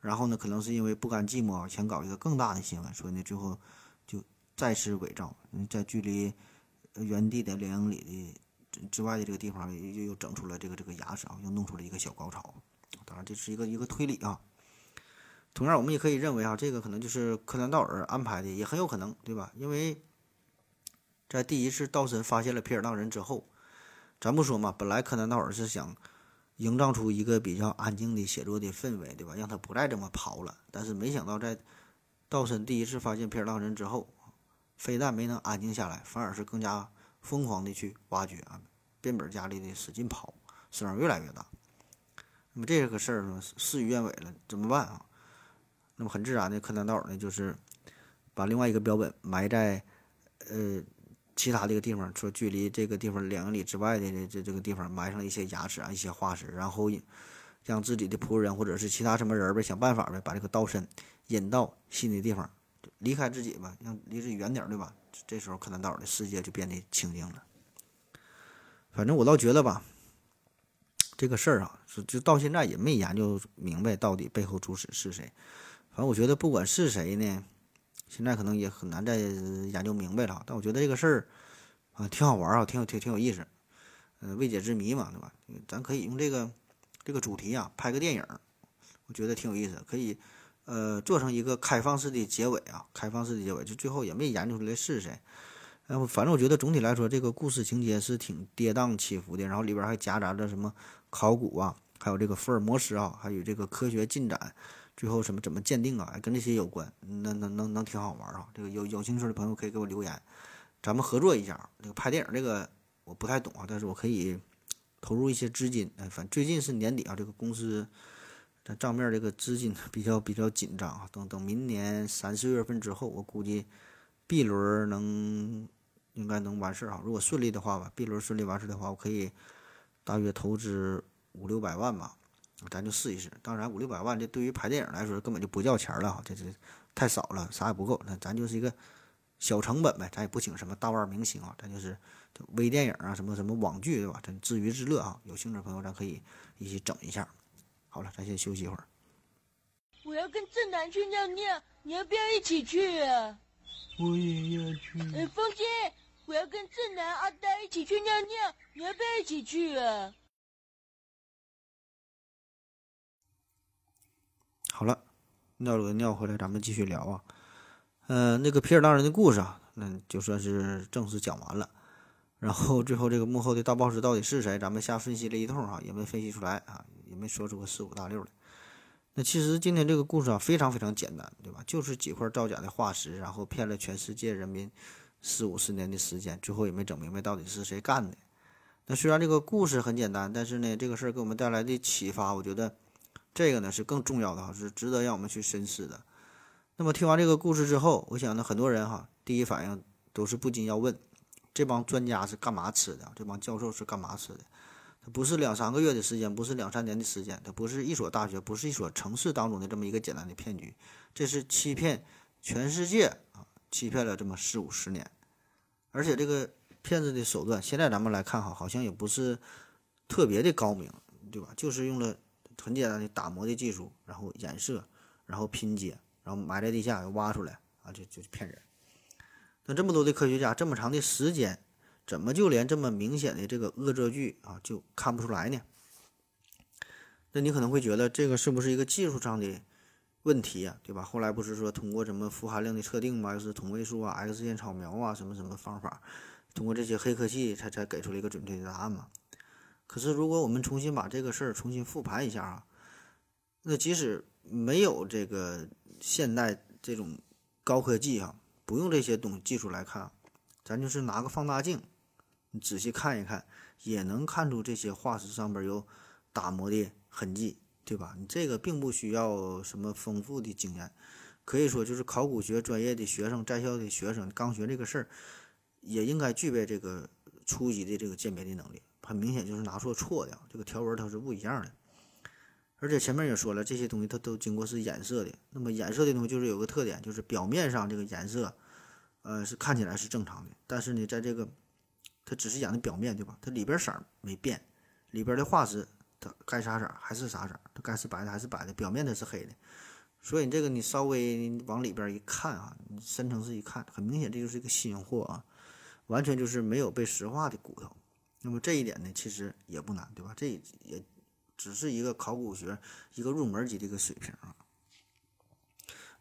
B: 然后呢，可能是因为不甘寂寞，想搞一个更大的新闻，所以呢，最后就再次伪造，在距离原地的两英里的之外的这个地方，又又整出了这个这个牙齿啊，又弄出了一个小高潮。啊，这是一个一个推理啊。同样，我们也可以认为啊，这个可能就是柯南道尔安排的，也很有可能，对吧？因为在第一次道森发现了皮尔当人之后。咱不说嘛，本来柯南道尔是想营造出一个比较安静的写作的氛围，对吧？让他不再这么跑了。但是没想到，在道森第一次发现皮尔当人之后，非但没能安静下来，反而是更加疯狂的去挖掘啊，变本加厉的使劲跑，声越来越大。那么这个事儿呢，事与愿违了，怎么办啊？那么很自然的，柯南道尔呢，就是把另外一个标本埋在呃。其他这个地方，说距离这个地方两英里之外的这这个地方埋上一些牙齿啊，一些化石，然后让自己的仆人或者是其他什么人呗，想办法呗，把这个刀身引到新的地方，离开自己吧，让离自己远点，对吧？这时候柯南道尔的世界就变得清静了。反正我倒觉得吧，这个事儿啊，就就到现在也没研究明白到底背后主使是谁。反正我觉得不管是谁呢。现在可能也很难再研究明白了，但我觉得这个事儿啊挺好玩啊，挺有挺挺有意思，呃，未解之谜嘛，对吧？咱可以用这个这个主题啊拍个电影，我觉得挺有意思，可以呃做成一个开放式的结尾啊，开放式的结尾，就最后也没研究出来是谁，然后反正我觉得总体来说这个故事情节是挺跌宕起伏的，然后里边还夹杂着什么考古啊，还有这个福尔摩斯啊，还有这个科学进展。最后什么怎么鉴定啊？跟这些有关，那能能能挺好玩啊！这个有有兴趣的朋友可以给我留言，咱们合作一下。这个拍电影这个我不太懂啊，但是我可以投入一些资金。哎，反正最近是年底啊，这个公司这账面这个资金比较比较紧张啊。等等明年三四月份之后，我估计 B 轮能应该能完事儿啊。如果顺利的话吧，B 轮顺利完事儿的话，我可以大约投资五六百万吧，咱就试一试。当然，五六百万这对于拍电影来说根本就不叫钱了哈，这这太少了，啥也不够。那咱就是一个小成本呗，咱也不请什么大腕明星啊，咱就是微电影啊，什么什么网剧对吧？咱自娱自乐啊。有兴趣的朋友，咱可以一起整一下。好了，咱先休息一会儿。
C: 我要跟正南去尿尿，你要不要一起去啊？
D: 我也要去。
C: 哎，风姐，我要跟正南、阿呆一起去尿尿，你要不要一起去啊？
B: 好了，尿了个尿回来，咱们继续聊啊。呃，那个皮尔大人的故事啊，那就算是正式讲完了。然后最后这个幕后的大 boss 到底是谁？咱们瞎分析了一通哈，也没分析出来啊，也没说出个四五大六来。那其实今天这个故事啊，非常非常简单，对吧？就是几块造假的化石，然后骗了全世界人民四五十年的时间，最后也没整明白到底是谁干的。那虽然这个故事很简单，但是呢，这个事儿给我们带来的启发，我觉得这个呢是更重要的哈，是值得让我们去深思的。那么听完这个故事之后，我想呢，很多人哈，第一反应都是不禁要问：这帮专家是干嘛吃的？这帮教授是干嘛吃的？它不是两三个月的时间，不是两三年的时间，它不是一所大学，不是一所城市当中的这么一个简单的骗局，这是欺骗全世界，欺骗了这么四五十年，而且这个骗子的手段，现在咱们来看哈，好像也不是特别的高明，对吧？就是用了很简单的打磨的技术，然后染色，然后拼接，然后埋在地下挖出来啊，就就骗人。那这么多的科学家，这么长的时间。怎么就连这么明显的这个恶作剧啊就看不出来呢？那你可能会觉得这个是不是一个技术上的问题呀，对吧？后来不是说通过什么富含量的测定嘛？又是同位素啊、X 线扫描啊，什么什么方法，通过这些黑科技才才给出了一个准确的答案嘛？可是如果我们重新把这个事儿重新复盘一下啊，那即使没有这个现代这种高科技哈，不用这些东技术来看，咱就是拿个放大镜。你仔细看一看，也能看出这些化石上边有打磨的痕迹，对吧？你这个并不需要什么丰富的经验，可以说就是考古学专业的学生、在校的学生刚学这个事儿，也应该具备这个初级的这个鉴别的能力。很明显就是拿错错的，这个条纹它是不一样的。而且前面也说了，这些东西它都经过是染色的。那么染色的东西就是有个特点，就是表面上这个颜色，呃，是看起来是正常的，但是呢，在这个它只是染的表面，对吧？它里边色没变，里边的化石它该啥色还是啥色，它该是白的还是白的，表面它是黑的。所以你这个你稍微往里边一看啊，你深层次一看，很明显这就是一个新货啊，完全就是没有被石化的骨头。那么这一点呢，其实也不难，对吧？这也只是一个考古学一个入门级的一个水平啊。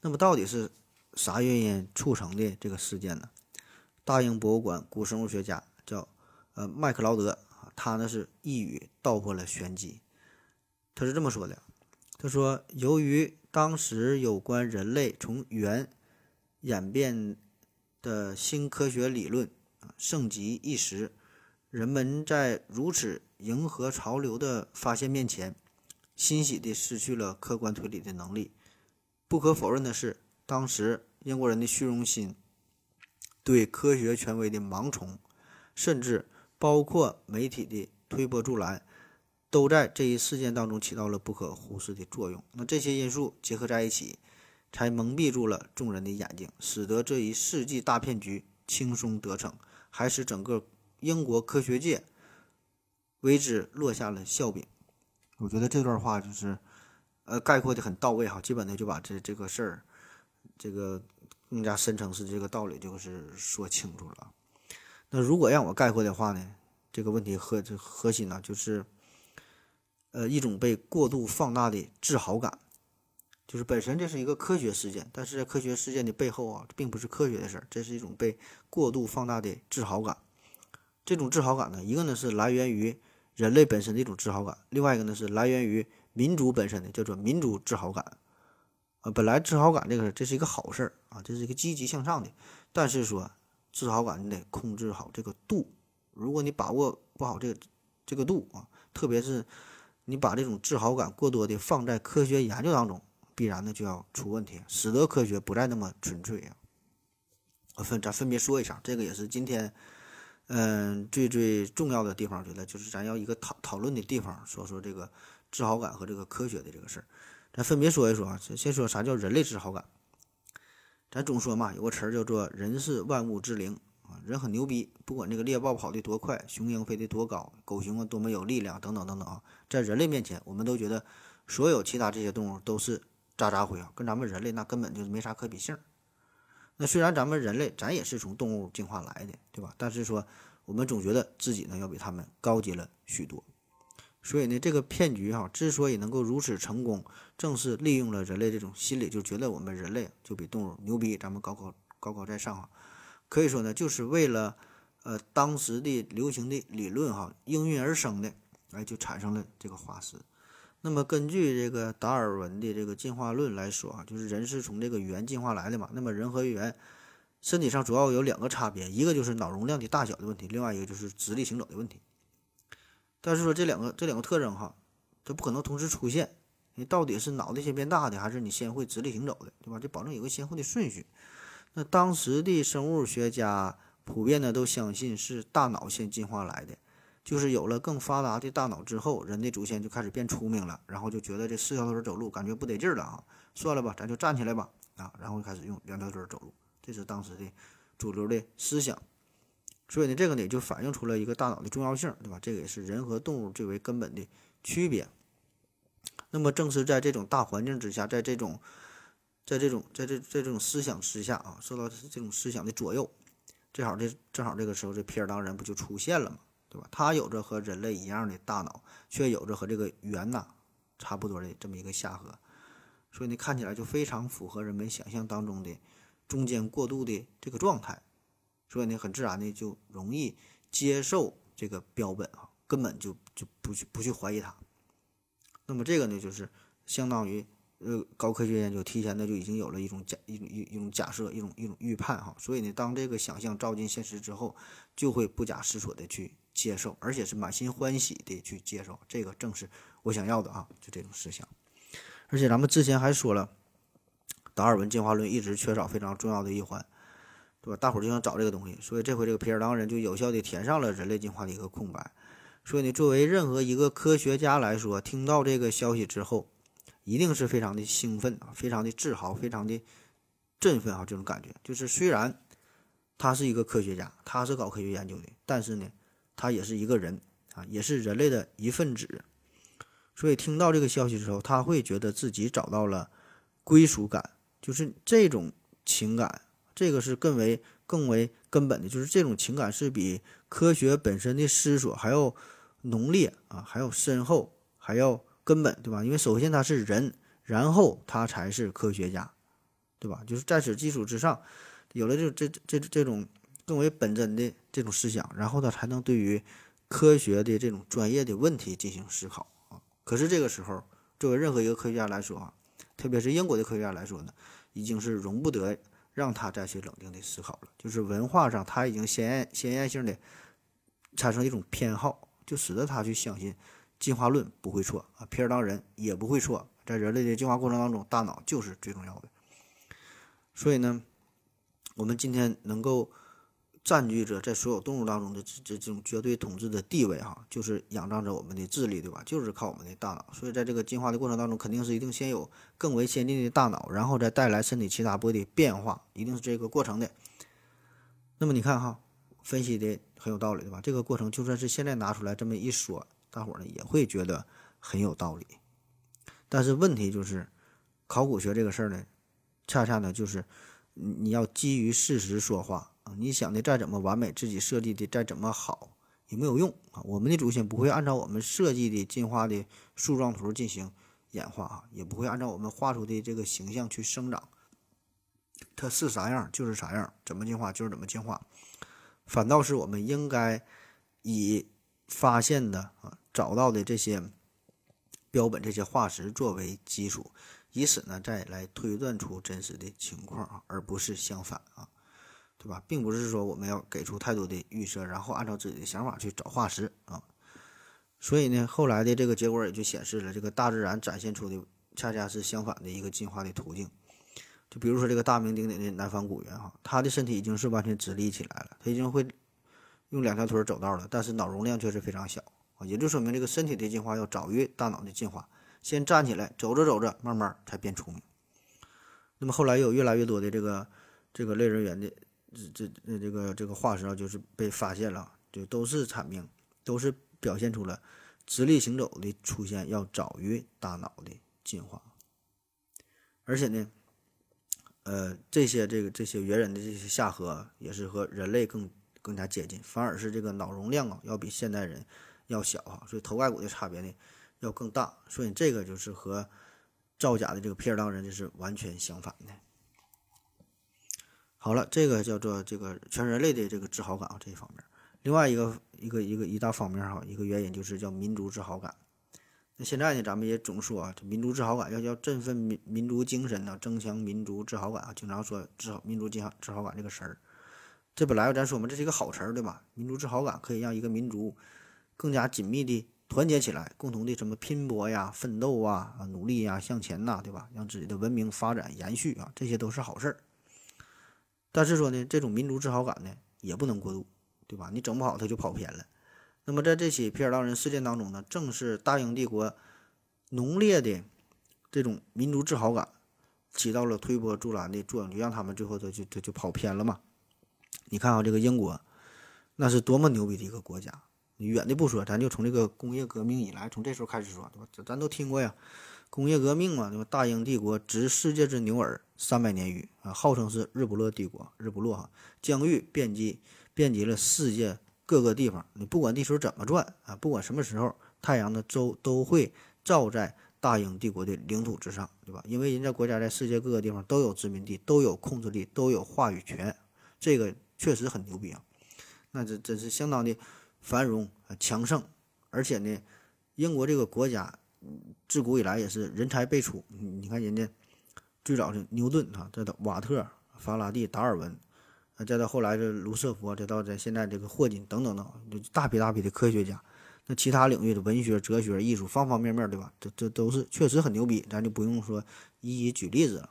B: 那么到底是啥原因促成的这个事件呢？大英博物馆古生物学家。叫呃麦克劳德，他呢是一语道破了玄机。他是这么说的：他说，由于当时有关人类从猿演变的新科学理论啊盛极一时，人们在如此迎合潮流的发现面前，欣喜地失去了客观推理的能力。不可否认的是，当时英国人的虚荣心对科学权威的盲从。甚至包括媒体的推波助澜，都在这一事件当中起到了不可忽视的作用。那这些因素结合在一起，才蒙蔽住了众人的眼睛，使得这一世纪大骗局轻松得逞，还使整个英国科学界为之落下了笑柄。我觉得这段话就是，呃，概括的很到位哈，基本的就把这这个事儿，这个更加深层次这个道理就是说清楚了。那如果让我概括的话呢，这个问题核这核心呢，就是，呃，一种被过度放大的自豪感，就是本身这是一个科学事件，但是在科学事件的背后啊，并不是科学的事儿，这是一种被过度放大的自豪感。这种自豪感呢，一个呢是来源于人类本身的一种自豪感，另外一个呢是来源于民族本身的叫做民族自豪感。啊，本来自豪感这个这是一个好事儿啊，这是一个积极向上的，但是说。自豪感你得控制好这个度，如果你把握不好这个这个度啊，特别是你把这种自豪感过多的放在科学研究当中，必然的就要出问题，使得科学不再那么纯粹啊。分咱分别说一下，这个也是今天嗯，最最重要的地方，觉得就是咱要一个讨讨论的地方，说说这个自豪感和这个科学的这个事儿。咱分别说一说啊，先说啥叫人类自豪感。咱总说嘛，有个词儿叫做“人是万物之灵”啊，人很牛逼，不管这个猎豹跑得多快，雄鹰飞得多高，狗熊啊多么有力量，等等等等啊，在人类面前，我们都觉得所有其他这些动物都是渣渣灰啊，跟咱们人类那根本就是没啥可比性。那虽然咱们人类咱也是从动物进化来的，对吧？但是说我们总觉得自己呢要比他们高级了许多，所以呢这个骗局哈之所以能够如此成功，正是利用了人类这种心理，就觉得我们人类就比动物牛逼，咱们高高高高在上啊。可以说呢，就是为了呃当时的流行的理论哈应运而生的，哎就产生了这个化石。那么根据这个达尔文的这个进化论来说啊，就是人是从这个猿进化来的嘛。那么人和猿身体上主要有两个差别，一个就是脑容量的大小的问题，另外一个就是直立行走的问题。但是说这两个这两个特征哈，它不可能同时出现。你到底是脑袋先变大的，还是你先会直立行走的，对吧？就保证有个先后的顺序。那当时的生物学家普遍呢都相信是大脑先进化来的。就是有了更发达的大脑之后，人的祖先就开始变聪明了，然后就觉得这四条腿走路感觉不得劲了啊，算了吧，咱就站起来吧啊，然后开始用两条腿走路，这是当时的主流的思想。所以呢，这个呢就反映出了一个大脑的重要性，对吧？这个也是人和动物最为根本的区别。那么正是在这种大环境之下，在这种，在这种在这在这种思想之下啊，受到这种思想的左右，正好这正好这个时候，这皮尔当人不就出现了吗？对吧？他有着和人类一样的大脑，却有着和这个猿呐差不多的这么一个下颌，所以呢，看起来就非常符合人们想象当中的中间过渡的这个状态，所以呢，很自然的就容易接受这个标本啊，根本就就不去不去怀疑它。那么这个呢，就是相当于呃高科学研究提前的就已经有了一种假一种一一种假设，一种一种预判哈。所以呢，当这个想象照进现实之后，就会不假思索的去。接受，而且是满心欢喜的去接受，这个正是我想要的啊！就这种思想。而且咱们之前还说了，达尔文进化论一直缺少非常重要的一环，对吧？大伙就想找这个东西，所以这回这个皮尔当人就有效的填上了人类进化的一个空白。所以呢，作为任何一个科学家来说，听到这个消息之后，一定是非常的兴奋啊，非常的自豪，非常的振奋啊！这种感觉就是，虽然他是一个科学家，他是搞科学研究的，但是呢。他也是一个人啊，也是人类的一份子，所以听到这个消息之后，他会觉得自己找到了归属感，就是这种情感，这个是更为更为根本的，就是这种情感是比科学本身的思索还要浓烈啊，还要深厚，还要根本，对吧？因为首先他是人，然后他才是科学家，对吧？就是在此基础之上，有了这这这这种。更为本真的这种思想，然后呢，才能对于科学的这种专业的问题进行思考啊。可是这个时候，作为任何一个科学家来说啊，特别是英国的科学家来说呢，已经是容不得让他再去冷静的思考了。就是文化上，他已经先先验性的产生一种偏好，就使得他去相信进化论不会错啊，皮尔当人也不会错，在人类的进化过程当中，大脑就是最重要的。所以呢，我们今天能够。占据着在所有动物当中的这这种绝对统治的地位，哈，就是仰仗着我们的智力，对吧？就是靠我们的大脑。所以在这个进化的过程当中，肯定是一定先有更为先进的大脑，然后再带来身体其他部位的变化，一定是这个过程的。那么你看哈，分析的很有道理，对吧？这个过程就算是现在拿出来这么一说，大伙儿呢也会觉得很有道理。但是问题就是，考古学这个事儿呢，恰恰呢就是你要基于事实说话。啊，你想的再怎么完美，自己设计的再怎么好，也没有用啊！我们的祖先不会按照我们设计的进化的树状图进行演化啊，也不会按照我们画出的这个形象去生长。它是啥样就是啥样，怎么进化就是怎么进化。反倒是我们应该以发现的啊、找到的这些标本、这些化石作为基础，以此呢再来推断出真实的情况啊，而不是相反啊。对吧，并不是说我们要给出太多的预设，然后按照自己的想法去找化石啊。所以呢，后来的这个结果也就显示了，这个大自然展现出的恰恰是相反的一个进化的途径。就比如说这个大名鼎鼎的南方古猿哈，它的身体已经是完全直立起来了，它已经会用两条腿走道了，但是脑容量却是非常小啊，也就说明这个身体的进化要早于大脑的进化。先站起来，走着走着，慢慢才变聪明。那么后来有越来越多的这个这个类人猿的这这这个这个化石啊，就是被发现了，就都是阐明，都是表现出了直立行走的出现要早于大脑的进化。而且呢，呃，这些这个这些猿人的这些下颌也是和人类更更加接近，反而是这个脑容量啊要比现代人要小啊，所以头盖骨的差别呢。要更大，所以这个就是和造假的这个皮尔当人就是完全相反的。好了，这个叫做这个全人类的这个自豪感啊这一方面。另外一个一个一个一大方面哈，一个原因就是叫民族自豪感。现在呢，咱们也总说啊，这民族自豪感要要振奋民民族精神呢，增强民族自豪感啊，经常说自豪民族自豪自豪感这个词儿。这本来咱说嘛，这是一个好词儿对吧？民族自豪感可以让一个民族更加紧密的。团结起来，共同的什么拼搏呀、奋斗啊、啊努力呀、向前呐，对吧？让自己的文明发展延续啊，这些都是好事儿。但是说呢，这种民族自豪感呢，也不能过度，对吧？你整不好，他就跑偏了。那么在这起皮尔当人事件当中呢，正是大英帝国浓烈的这种民族自豪感起到了推波助澜的作用，就让他们最后他就他就跑偏了嘛。你看啊，这个英国，那是多么牛逼的一个国家。远的不说，咱就从这个工业革命以来，从这时候开始说，对吧？咱咱都听过呀，工业革命嘛，对吧？大英帝国执世界之牛耳三百年余啊，号称是日不落帝国，日不落哈，疆域遍及遍及了世界各个地方。你不管地球怎么转啊，不管什么时候，太阳的周都会照在大英帝国的领土之上，对吧？因为人家国家在世界各个地方都有殖民地，都有控制力，都有话语权，这个确实很牛逼啊，那这真是相当的。繁荣啊，强盛，而且呢，英国这个国家自古以来也是人才辈出。你看人家最早是牛顿啊，再到瓦特、法拉第、达尔文，啊，再到后来的卢瑟福，再到咱现在这个霍金等等等，就大批大批的科学家。那其他领域的文学、哲学、艺术，方方面面，对吧？这这都是确实很牛逼，咱就不用说一一举例子了。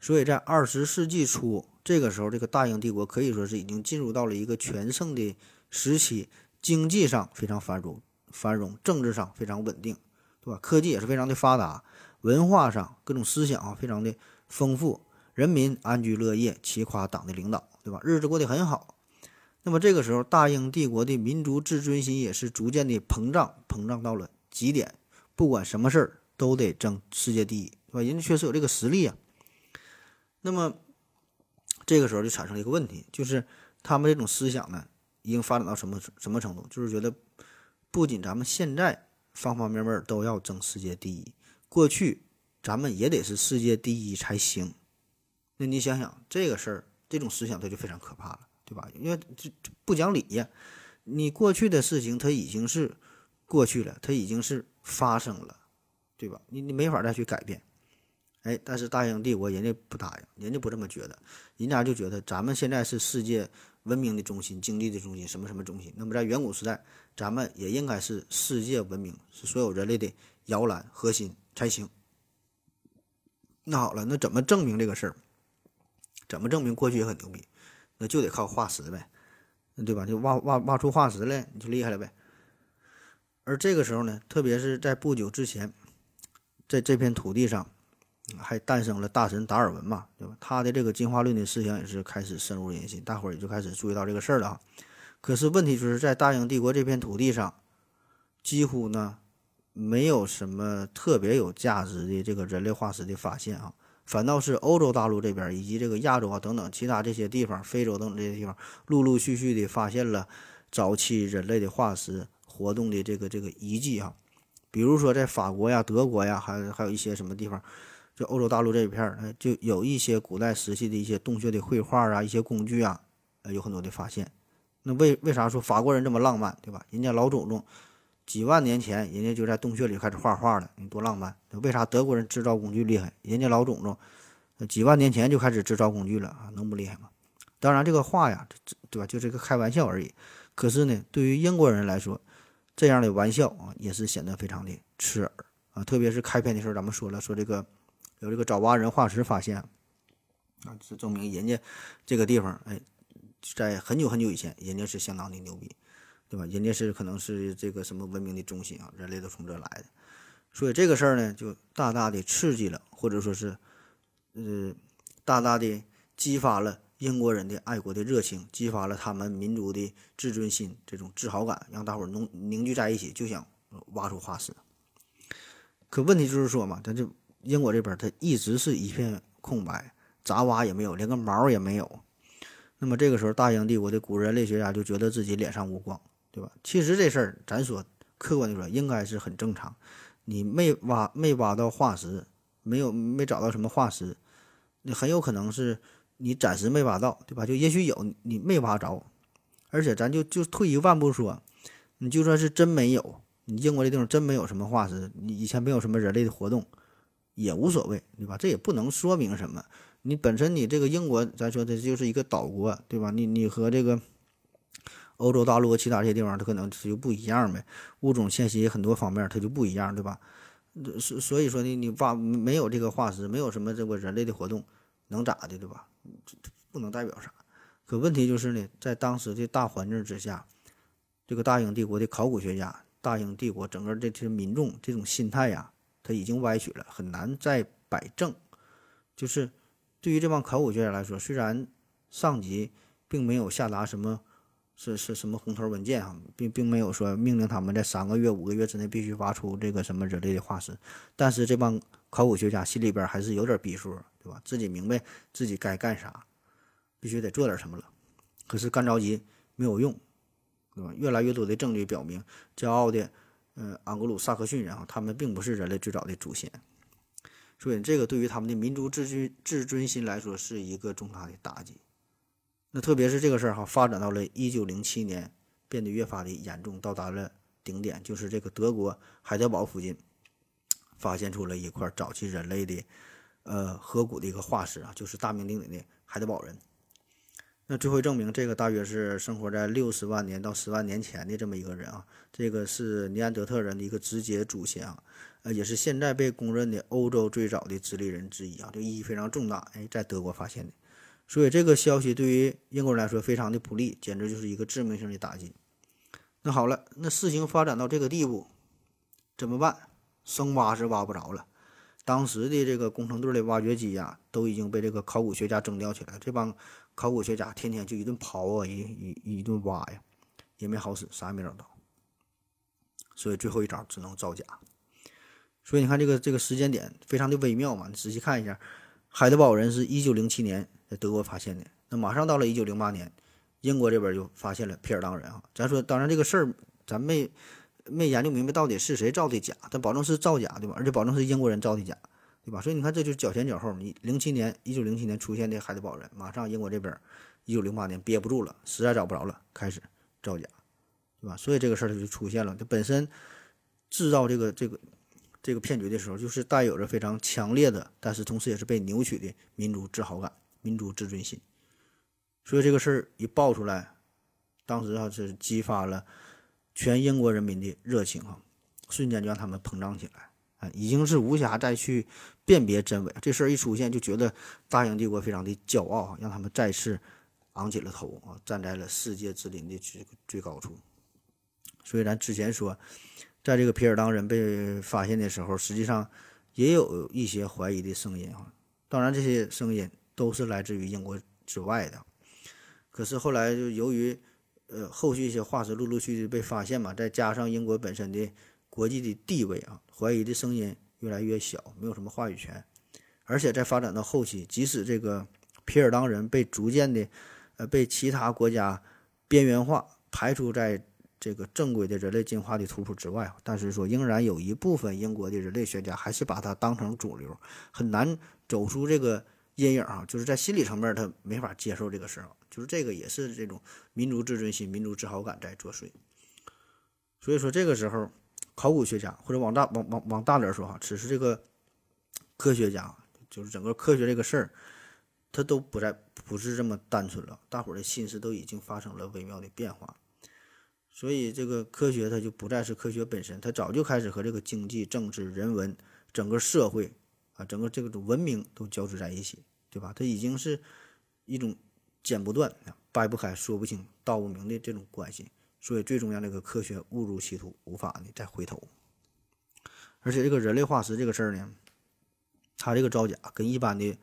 B: 所以在二十世纪初，这个时候，这个大英帝国可以说是已经进入到了一个全盛的。时期经济上非常繁荣，繁荣政治上非常稳定，对吧？科技也是非常的发达，文化上各种思想啊非常的丰富，人民安居乐业，齐夸党的领导，对吧？日子过得很好。那么这个时候，大英帝国的民族自尊心也是逐渐的膨胀，膨胀到了极点，不管什么事儿都得争世界第一，对吧？人家确实有这个实力啊。那么这个时候就产生了一个问题，就是他们这种思想呢？已经发展到什么什么程度？就是觉得，不仅咱们现在方方面面都要争世界第一，过去咱们也得是世界第一才行。那你想想这个事儿，这种思想它就非常可怕了，对吧？因为这这不讲理呀！你过去的事情它已经是过去了，它已经是发生了，对吧？你你没法再去改变。哎，但是大英帝国人家不答应，人家不这么觉得，人家就觉得咱们现在是世界。文明的中心，经济的中心，什么什么中心？那么在远古时代，咱们也应该是世界文明，是所有人类的摇篮核心才行。那好了，那怎么证明这个事儿？怎么证明过去也很牛逼？那就得靠化石呗，对吧？就挖挖挖出化石来，你就厉害了呗。而这个时候呢，特别是在不久之前，在这片土地上。还诞生了大神达尔文嘛，对吧？他的这个进化论的思想也是开始深入人心，大伙儿也就开始注意到这个事儿了啊。可是问题就是在大英帝国这片土地上，几乎呢没有什么特别有价值的这个人类化石的发现啊，反倒是欧洲大陆这边以及这个亚洲啊等等其他这些地方，非洲等等这些地方，陆陆续续的发现了早期人类的化石活动的这个这个遗迹啊，比如说在法国呀、德国呀，还还有一些什么地方。就欧洲大陆这一片儿，就有一些古代时期的一些洞穴的绘画啊，一些工具啊，呃，有很多的发现。那为为啥说法国人这么浪漫，对吧？人家老祖宗几万年前，人家就在洞穴里开始画画了，你多浪漫。为啥德国人制造工具厉害？人家老祖宗几万年前就开始制造工具了啊，能不厉害吗？当然，这个画呀，对吧？就是个开玩笑而已。可是呢，对于英国人来说，这样的玩笑啊，也是显得非常的刺耳啊。特别是开篇的时候，咱们说了，说这个。有这个爪哇人化石发现，啊，这证明人家这个地方，哎，在很久很久以前，人家是相当的牛逼，对吧？人家是可能是这个什么文明的中心啊，人类都从这来的。所以这个事儿呢，就大大的刺激了，或者说是，呃，大大的激发了英国人的爱国的热情，激发了他们民族的自尊心这种自豪感，让大伙儿凝凝聚在一起，就想挖出化石。可问题就是说嘛，咱这英国这边它一直是一片空白，咋挖也没有，连个毛也没有。那么这个时候，大英帝国的古人类学家就觉得自己脸上无光，对吧？其实这事儿咱说客观的说，应该是很正常。你没挖没挖到化石，没有没找到什么化石，你很有可能是你暂时没挖到，对吧？就也许有你没挖着，而且咱就就退一万步说，你就算是真没有，你英国这地方真没有什么化石，你以前没有什么人类的活动，也无所谓，对吧？这也不能说明什么。你本身你这个英国，咱说这就是一个岛国，对吧？你你和这个欧洲大陆和其他这些地方，它可能它就不一样呗，物种迁徙很多方面它就不一样，对吧？所所以说呢，你把没有这个化石，没有什么这个人类的活动，能咋的，对吧？这不能代表啥。可问题就是呢，在当时的大环境之下，这个大英帝国的考古学家，大英帝国整个这些民众这种心态呀，他已经歪曲了，很难再摆正。就是对于这帮考古学家来说，虽然上级并没有下达什么。是是什么红头文件啊，并并没有说命令他们在三个月、五个月之内必须挖出这个什么人类的化石，但是这帮考古学家心里边还是有点逼数，对吧？自己明白自己该干啥，必须得做点什么了。可是干着急没有用，对吧？越来越多的证据表明，骄傲的嗯安格鲁萨克逊人啊，他们并不是人类最早的祖先，所以这个对于他们的民族自尊自尊心来说是一个重大的打击。那特别是这个事儿哈，发展到了一九零七年，变得越发的严重，到达了顶点，就是这个德国海德堡附近，发现出了一块早期人类的，呃，颌骨的一个化石啊，就是大名鼎鼎的海德堡人。那最后证明，这个大约是生活在六十万年到十万年前的这么一个人啊，这个是尼安德特人的一个直接祖先啊，呃，也是现在被公认的欧洲最早的直立人之一啊，这意义非常重大。哎，在德国发现的。所以这个消息对于英国人来说非常的不利，简直就是一个致命性的打击。那好了，那事情发展到这个地步，怎么办？生挖是挖不着了。当时的这个工程队的挖掘机呀，都已经被这个考古学家征调起来。这帮考古学家天天就一顿刨啊，一一一顿挖呀，也没好使，啥也没找到。所以最后一招只能造假。所以你看这个这个时间点非常的微妙嘛，你仔细看一下，海德堡人是一九零七年。在德国发现的，那马上到了一九零八年，英国这边就发现了皮尔当人啊。咱说，当然这个事儿咱没没研究明白到底是谁造的假，但保证是造假对吧？而且保证是英国人造的假，对吧？所以你看，这就是脚前脚后。你零七年，一九零七年出现的海德堡人，马上英国这边一九零八年憋不住了，实在找不着了，开始造假，对吧？所以这个事儿就出现了。它本身制造这个这个这个骗局的时候，就是带有着非常强烈的，但是同时也是被扭曲的民族自豪感。民族自尊心，所以这个事儿一爆出来，当时啊是激发了全英国人民的热情啊，瞬间就让他们膨胀起来啊，已经是无暇再去辨别真伪。这事儿一出现，就觉得大英帝国非常的骄傲啊，让他们再次昂起了头啊，站在了世界之林的最最高处。所以咱之前说，在这个皮尔当人被发现的时候，实际上也有一些怀疑的声音啊，当然这些声音。都是来自于英国之外的，可是后来就由于，呃，后续一些化石陆陆续续被发现嘛，再加上英国本身的国际的地位啊，怀疑的声音越来越小，没有什么话语权。而且在发展到后期，即使这个皮尔当人被逐渐的，呃，被其他国家边缘化，排除在这个正规的人类进化的图谱之外，但是说仍然有一部分英国的人类学家还是把它当成主流，很难走出这个。阴影啊，就是在心理层面，他没法接受这个事儿，就是这个也是这种民族自尊心、民族自豪感在作祟。所以说，这个时候，考古学家或者往大往往往大点说哈，只是这个科学家，就是整个科学这个事儿，他都不再不是这么单纯了，大伙儿的心思都已经发生了微妙的变化。所以，这个科学它就不再是科学本身，它早就开始和这个经济、政治、人文整个社会。啊，整个这个文明都交织在一起，对吧？它已经是一种剪不断、掰不开、说不清、道不明的这种关系。所以最终让这个科学误入歧途，无法呢再回头。而且这个人类化石这个事儿呢，它这个造假跟一般的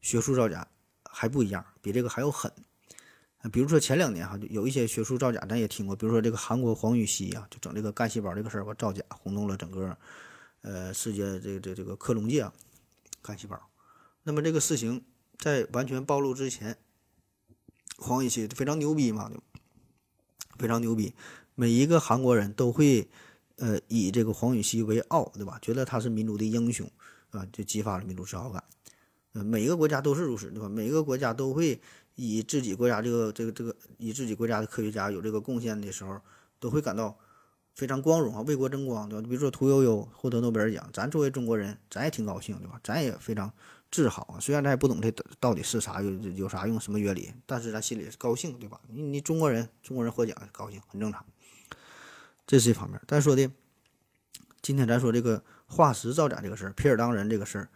B: 学术造假还不一样，比这个还要狠。比如说前两年哈，就有一些学术造假，咱也听过，比如说这个韩国黄禹锡啊，就整这个干细胞这个事儿吧，造假轰动了整个呃世界这这这个克隆界啊，干细胞。那么这个事情在完全暴露之前，黄禹锡非常牛逼嘛，就非常牛逼，每一个韩国人都会呃以这个黄禹锡为傲，对吧？觉得他是民族的英雄啊，就激发了民族自豪感。呃，每一个国家都是如此，对吧？每一个国家都会。以自己国家这个这个这个以自己国家的科学家有这个贡献的时候，都会感到非常光荣啊，为国争光，对吧？比如说屠呦呦获得诺贝尔奖，咱作为中国人，咱也挺高兴，对吧？咱也非常自豪啊。虽然咱也不懂这到底是啥，有有啥用，什么原理，但是咱心里是高兴，对吧？你你中国人，中国人获奖高兴，很正常。这是一方面。咱说的，今天咱说这个化石造假这个事儿，皮尔当人这个事儿，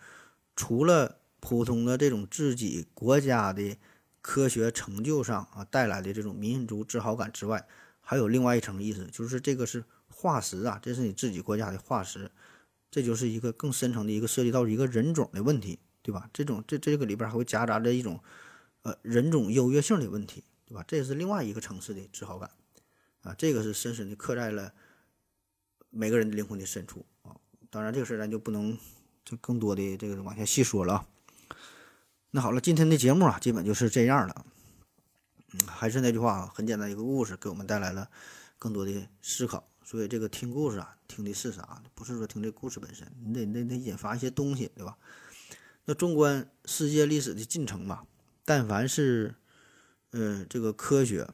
B: 除了普通的这种自己国家的。科学成就上啊带来的这种民族自豪感之外，还有另外一层意思，就是这个是化石啊，这是你自己国家的化石，这就是一个更深层的一个涉及到一个人种的问题，对吧？这种这这个里边还会夹杂着一种呃人种优越性的问题，对吧？这也是另外一个层次的自豪感啊，这个是深深的刻在了每个人的灵魂的深处啊。当然，这个事儿咱就不能就更多的这个往下细说了啊。那好了，今天的节目啊，基本就是这样了。嗯，还是那句话啊，很简单一个故事，给我们带来了更多的思考。所以这个听故事啊，听的是啥？不是说听这故事本身，你得得得引发一些东西，对吧？那纵观世界历史的进程吧，但凡是嗯这个科学，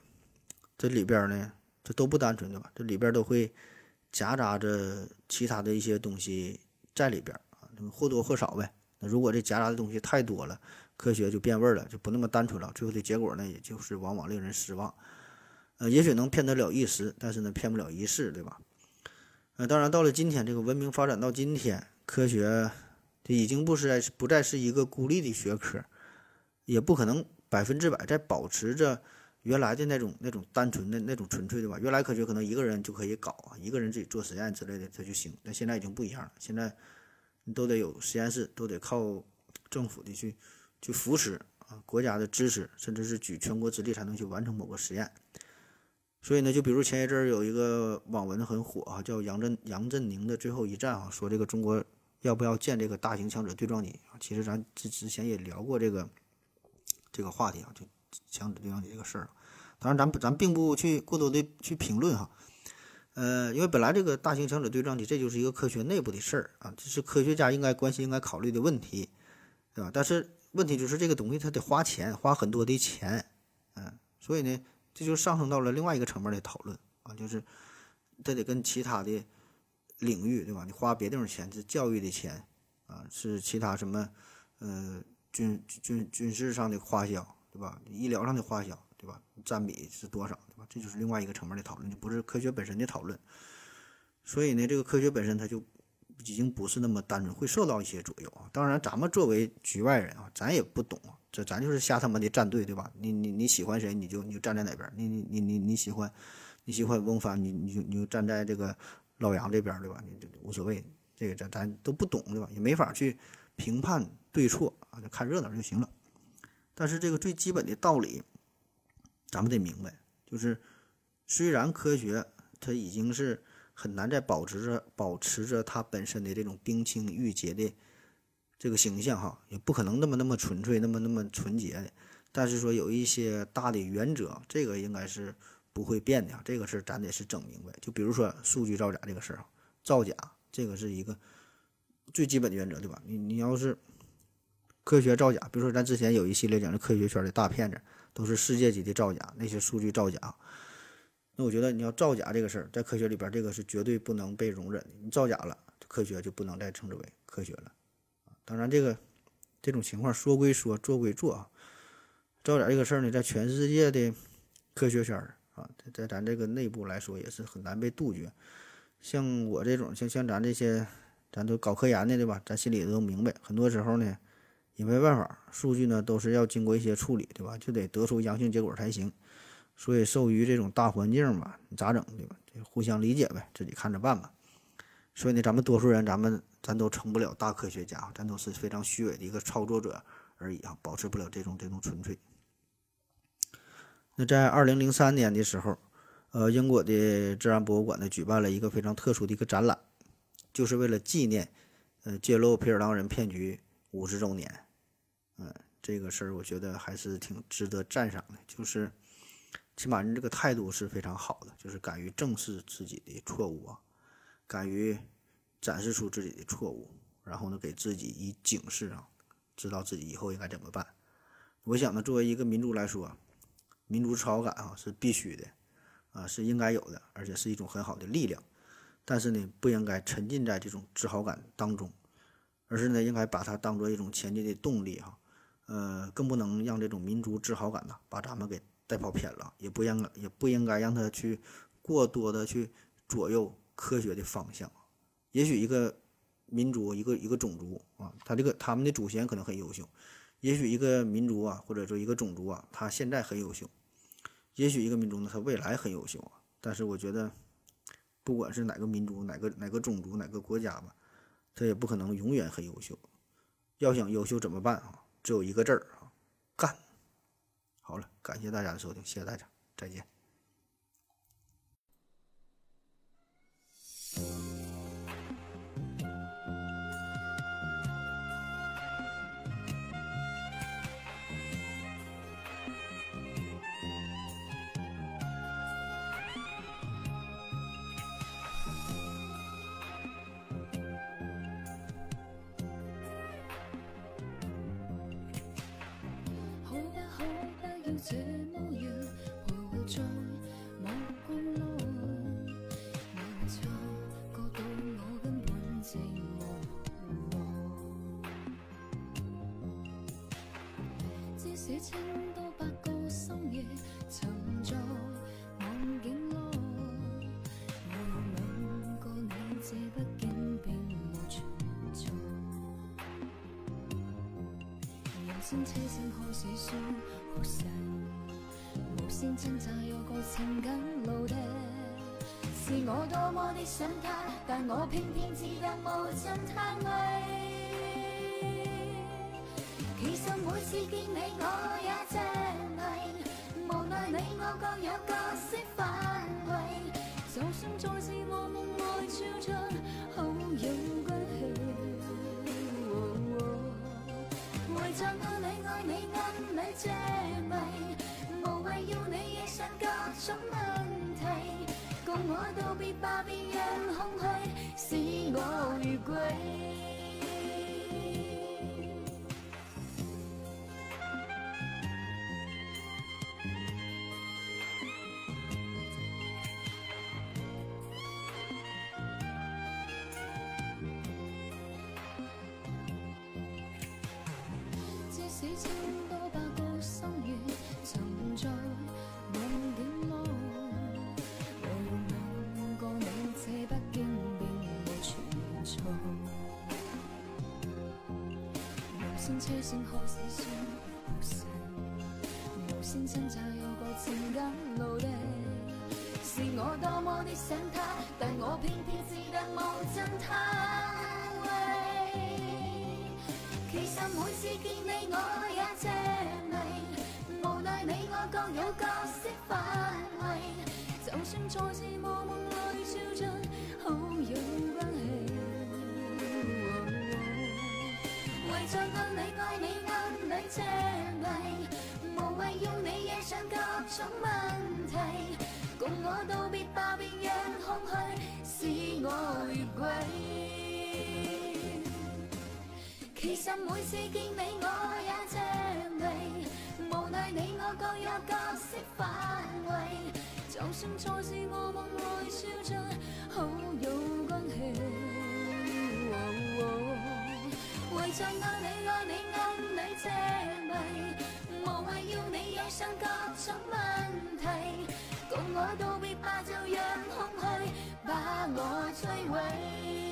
B: 这里边呢，这都不单纯，的吧？这里边都会夹杂着其他的一些东西在里边啊，或多或少呗。那如果这夹杂的东西太多了，科学就变味了，就不那么单纯了。最后的结果呢，也就是往往令人失望。呃，也许能骗得了一时，但是呢，骗不了一世，对吧？呃，当然，到了今天，这个文明发展到今天，科学这已经不是在不再是一个孤立的学科，也不可能百分之百在保持着原来的那种那种单纯的那种纯粹，的吧？原来科学可能一个人就可以搞啊，一个人自己做实验之类的，这就行。那现在已经不一样了，现在你都得有实验室，都得靠政府的去。去扶持啊，国家的支持，甚至是举全国之力才能去完成某个实验。所以呢，就比如前一阵儿有一个网文很火啊，叫杨振杨振宁的最后一战啊，说这个中国要不要建这个大型强子对撞机啊？其实咱之之前也聊过这个这个话题啊，就强子对撞机这个事儿。当然，咱咱并不去过多的去评论哈，呃，因为本来这个大型强子对撞机这就是一个科学内部的事儿啊，这是科学家应该关心、应该考虑的问题，对吧？但是。问题就是这个东西它得花钱，花很多的钱，嗯，所以呢，这就上升到了另外一个层面的讨论啊，就是这得跟其他的领域，对吧？你花别地方钱是教育的钱啊，是其他什么，呃，军军军事上的花销，对吧？医疗上的花销，对吧？占比是多少，对吧？这就是另外一个层面的讨论，就不是科学本身的讨论。所以呢，这个科学本身它就。已经不是那么单纯，会受到一些左右啊。当然，咱们作为局外人啊，咱也不懂，这咱就是瞎他妈的站队，对吧？你你你喜欢谁，你就你就站在哪边。你你你你你喜欢你喜欢翁帆，你你就你就站在这个老杨这边，对吧？你这无所谓，这个咱咱都不懂，对吧？也没法去评判对错啊，就看热闹就行了。但是这个最基本的道理，咱们得明白，就是虽然科学它已经是。很难再保持着保持着它本身的这种冰清玉洁的这个形象哈，也不可能那么那么纯粹，那么那么纯洁的。但是说有一些大的原则，这个应该是不会变的啊。这个事儿咱得是整明白。就比如说数据造假这个事儿，造假这个是一个最基本的原则，对吧？你你要是科学造假，比如说咱之前有一系列讲的科学圈的大骗子，都是世界级的造假，那些数据造假。那我觉得你要造假这个事儿，在科学里边，这个是绝对不能被容忍的。你造假了，科学就不能再称之为科学了。当然，这个这种情况说归说，做归做啊。造假这个事儿呢，在全世界的科学圈儿啊，在咱这个内部来说，也是很难被杜绝。像我这种，像像咱这些，咱都搞科研的，对吧？咱心里都明白，很多时候呢，也没办法，数据呢都是要经过一些处理，对吧？就得得出阳性结果才行。所以受于这种大环境嘛，你咋整，对吧？互相理解呗，自己看着办吧。所以呢，咱们多数人，咱们咱都成不了大科学家，咱都是非常虚伪的一个操作者而已啊，保持不了这种这种纯粹。那在二零零三年的时候，呃，英国的自然博物馆呢举办了一个非常特殊的一个展览，就是为了纪念，呃，揭露皮尔狼人骗局五十周年。嗯，这个事儿我觉得还是挺值得赞赏的，就是起码人这个态度是非常好的，就是敢于正视自己的错误啊。敢于展示出自己的错误，然后呢，给自己以警示啊，知道自己以后应该怎么办。我想呢，作为一个民族来说，民族自豪感啊是必须的，啊是应该有的，而且是一种很好的力量。但是呢，不应该沉浸在这种自豪感当中，而是呢，应该把它当做一种前进的动力哈。呃，更不能让这种民族自豪感呢把咱们给带跑偏了，也不应该也不应该让他去过多的去左右。科学的方向，也许一个民族、一个一个种族啊，他这个他们的祖先可能很优秀；也许一个民族啊，或者说一个种族啊，他现在很优秀；也许一个民族呢，他未来很优秀啊。但是我觉得，不管是哪个民族、哪个哪个种族、哪个国家吧，他也不可能永远很优秀。要想优秀怎么办啊？只有一个字儿啊，干！好了，感谢大家的收听，谢谢大家，再见。
E: 车声开始酸，好细。无声挣扎有个情感路的，是我多么的想他，但我偏偏只得无尽叹谓。其实每次见你。我也着迷，无奈你。我各有各暗里着迷。无谓要你惹上各种问题，共我道别吧，别让空虚使我如归。种问题，共我道别吧，别让空虚使我如归。其实每次见你我也着迷，无奈你我各有角色范围，就算再次我梦内照进，好有关系。为着爱你爱你暗里着迷，无谓要你惹上各种问题共我道别吧就让空虚把我摧毁。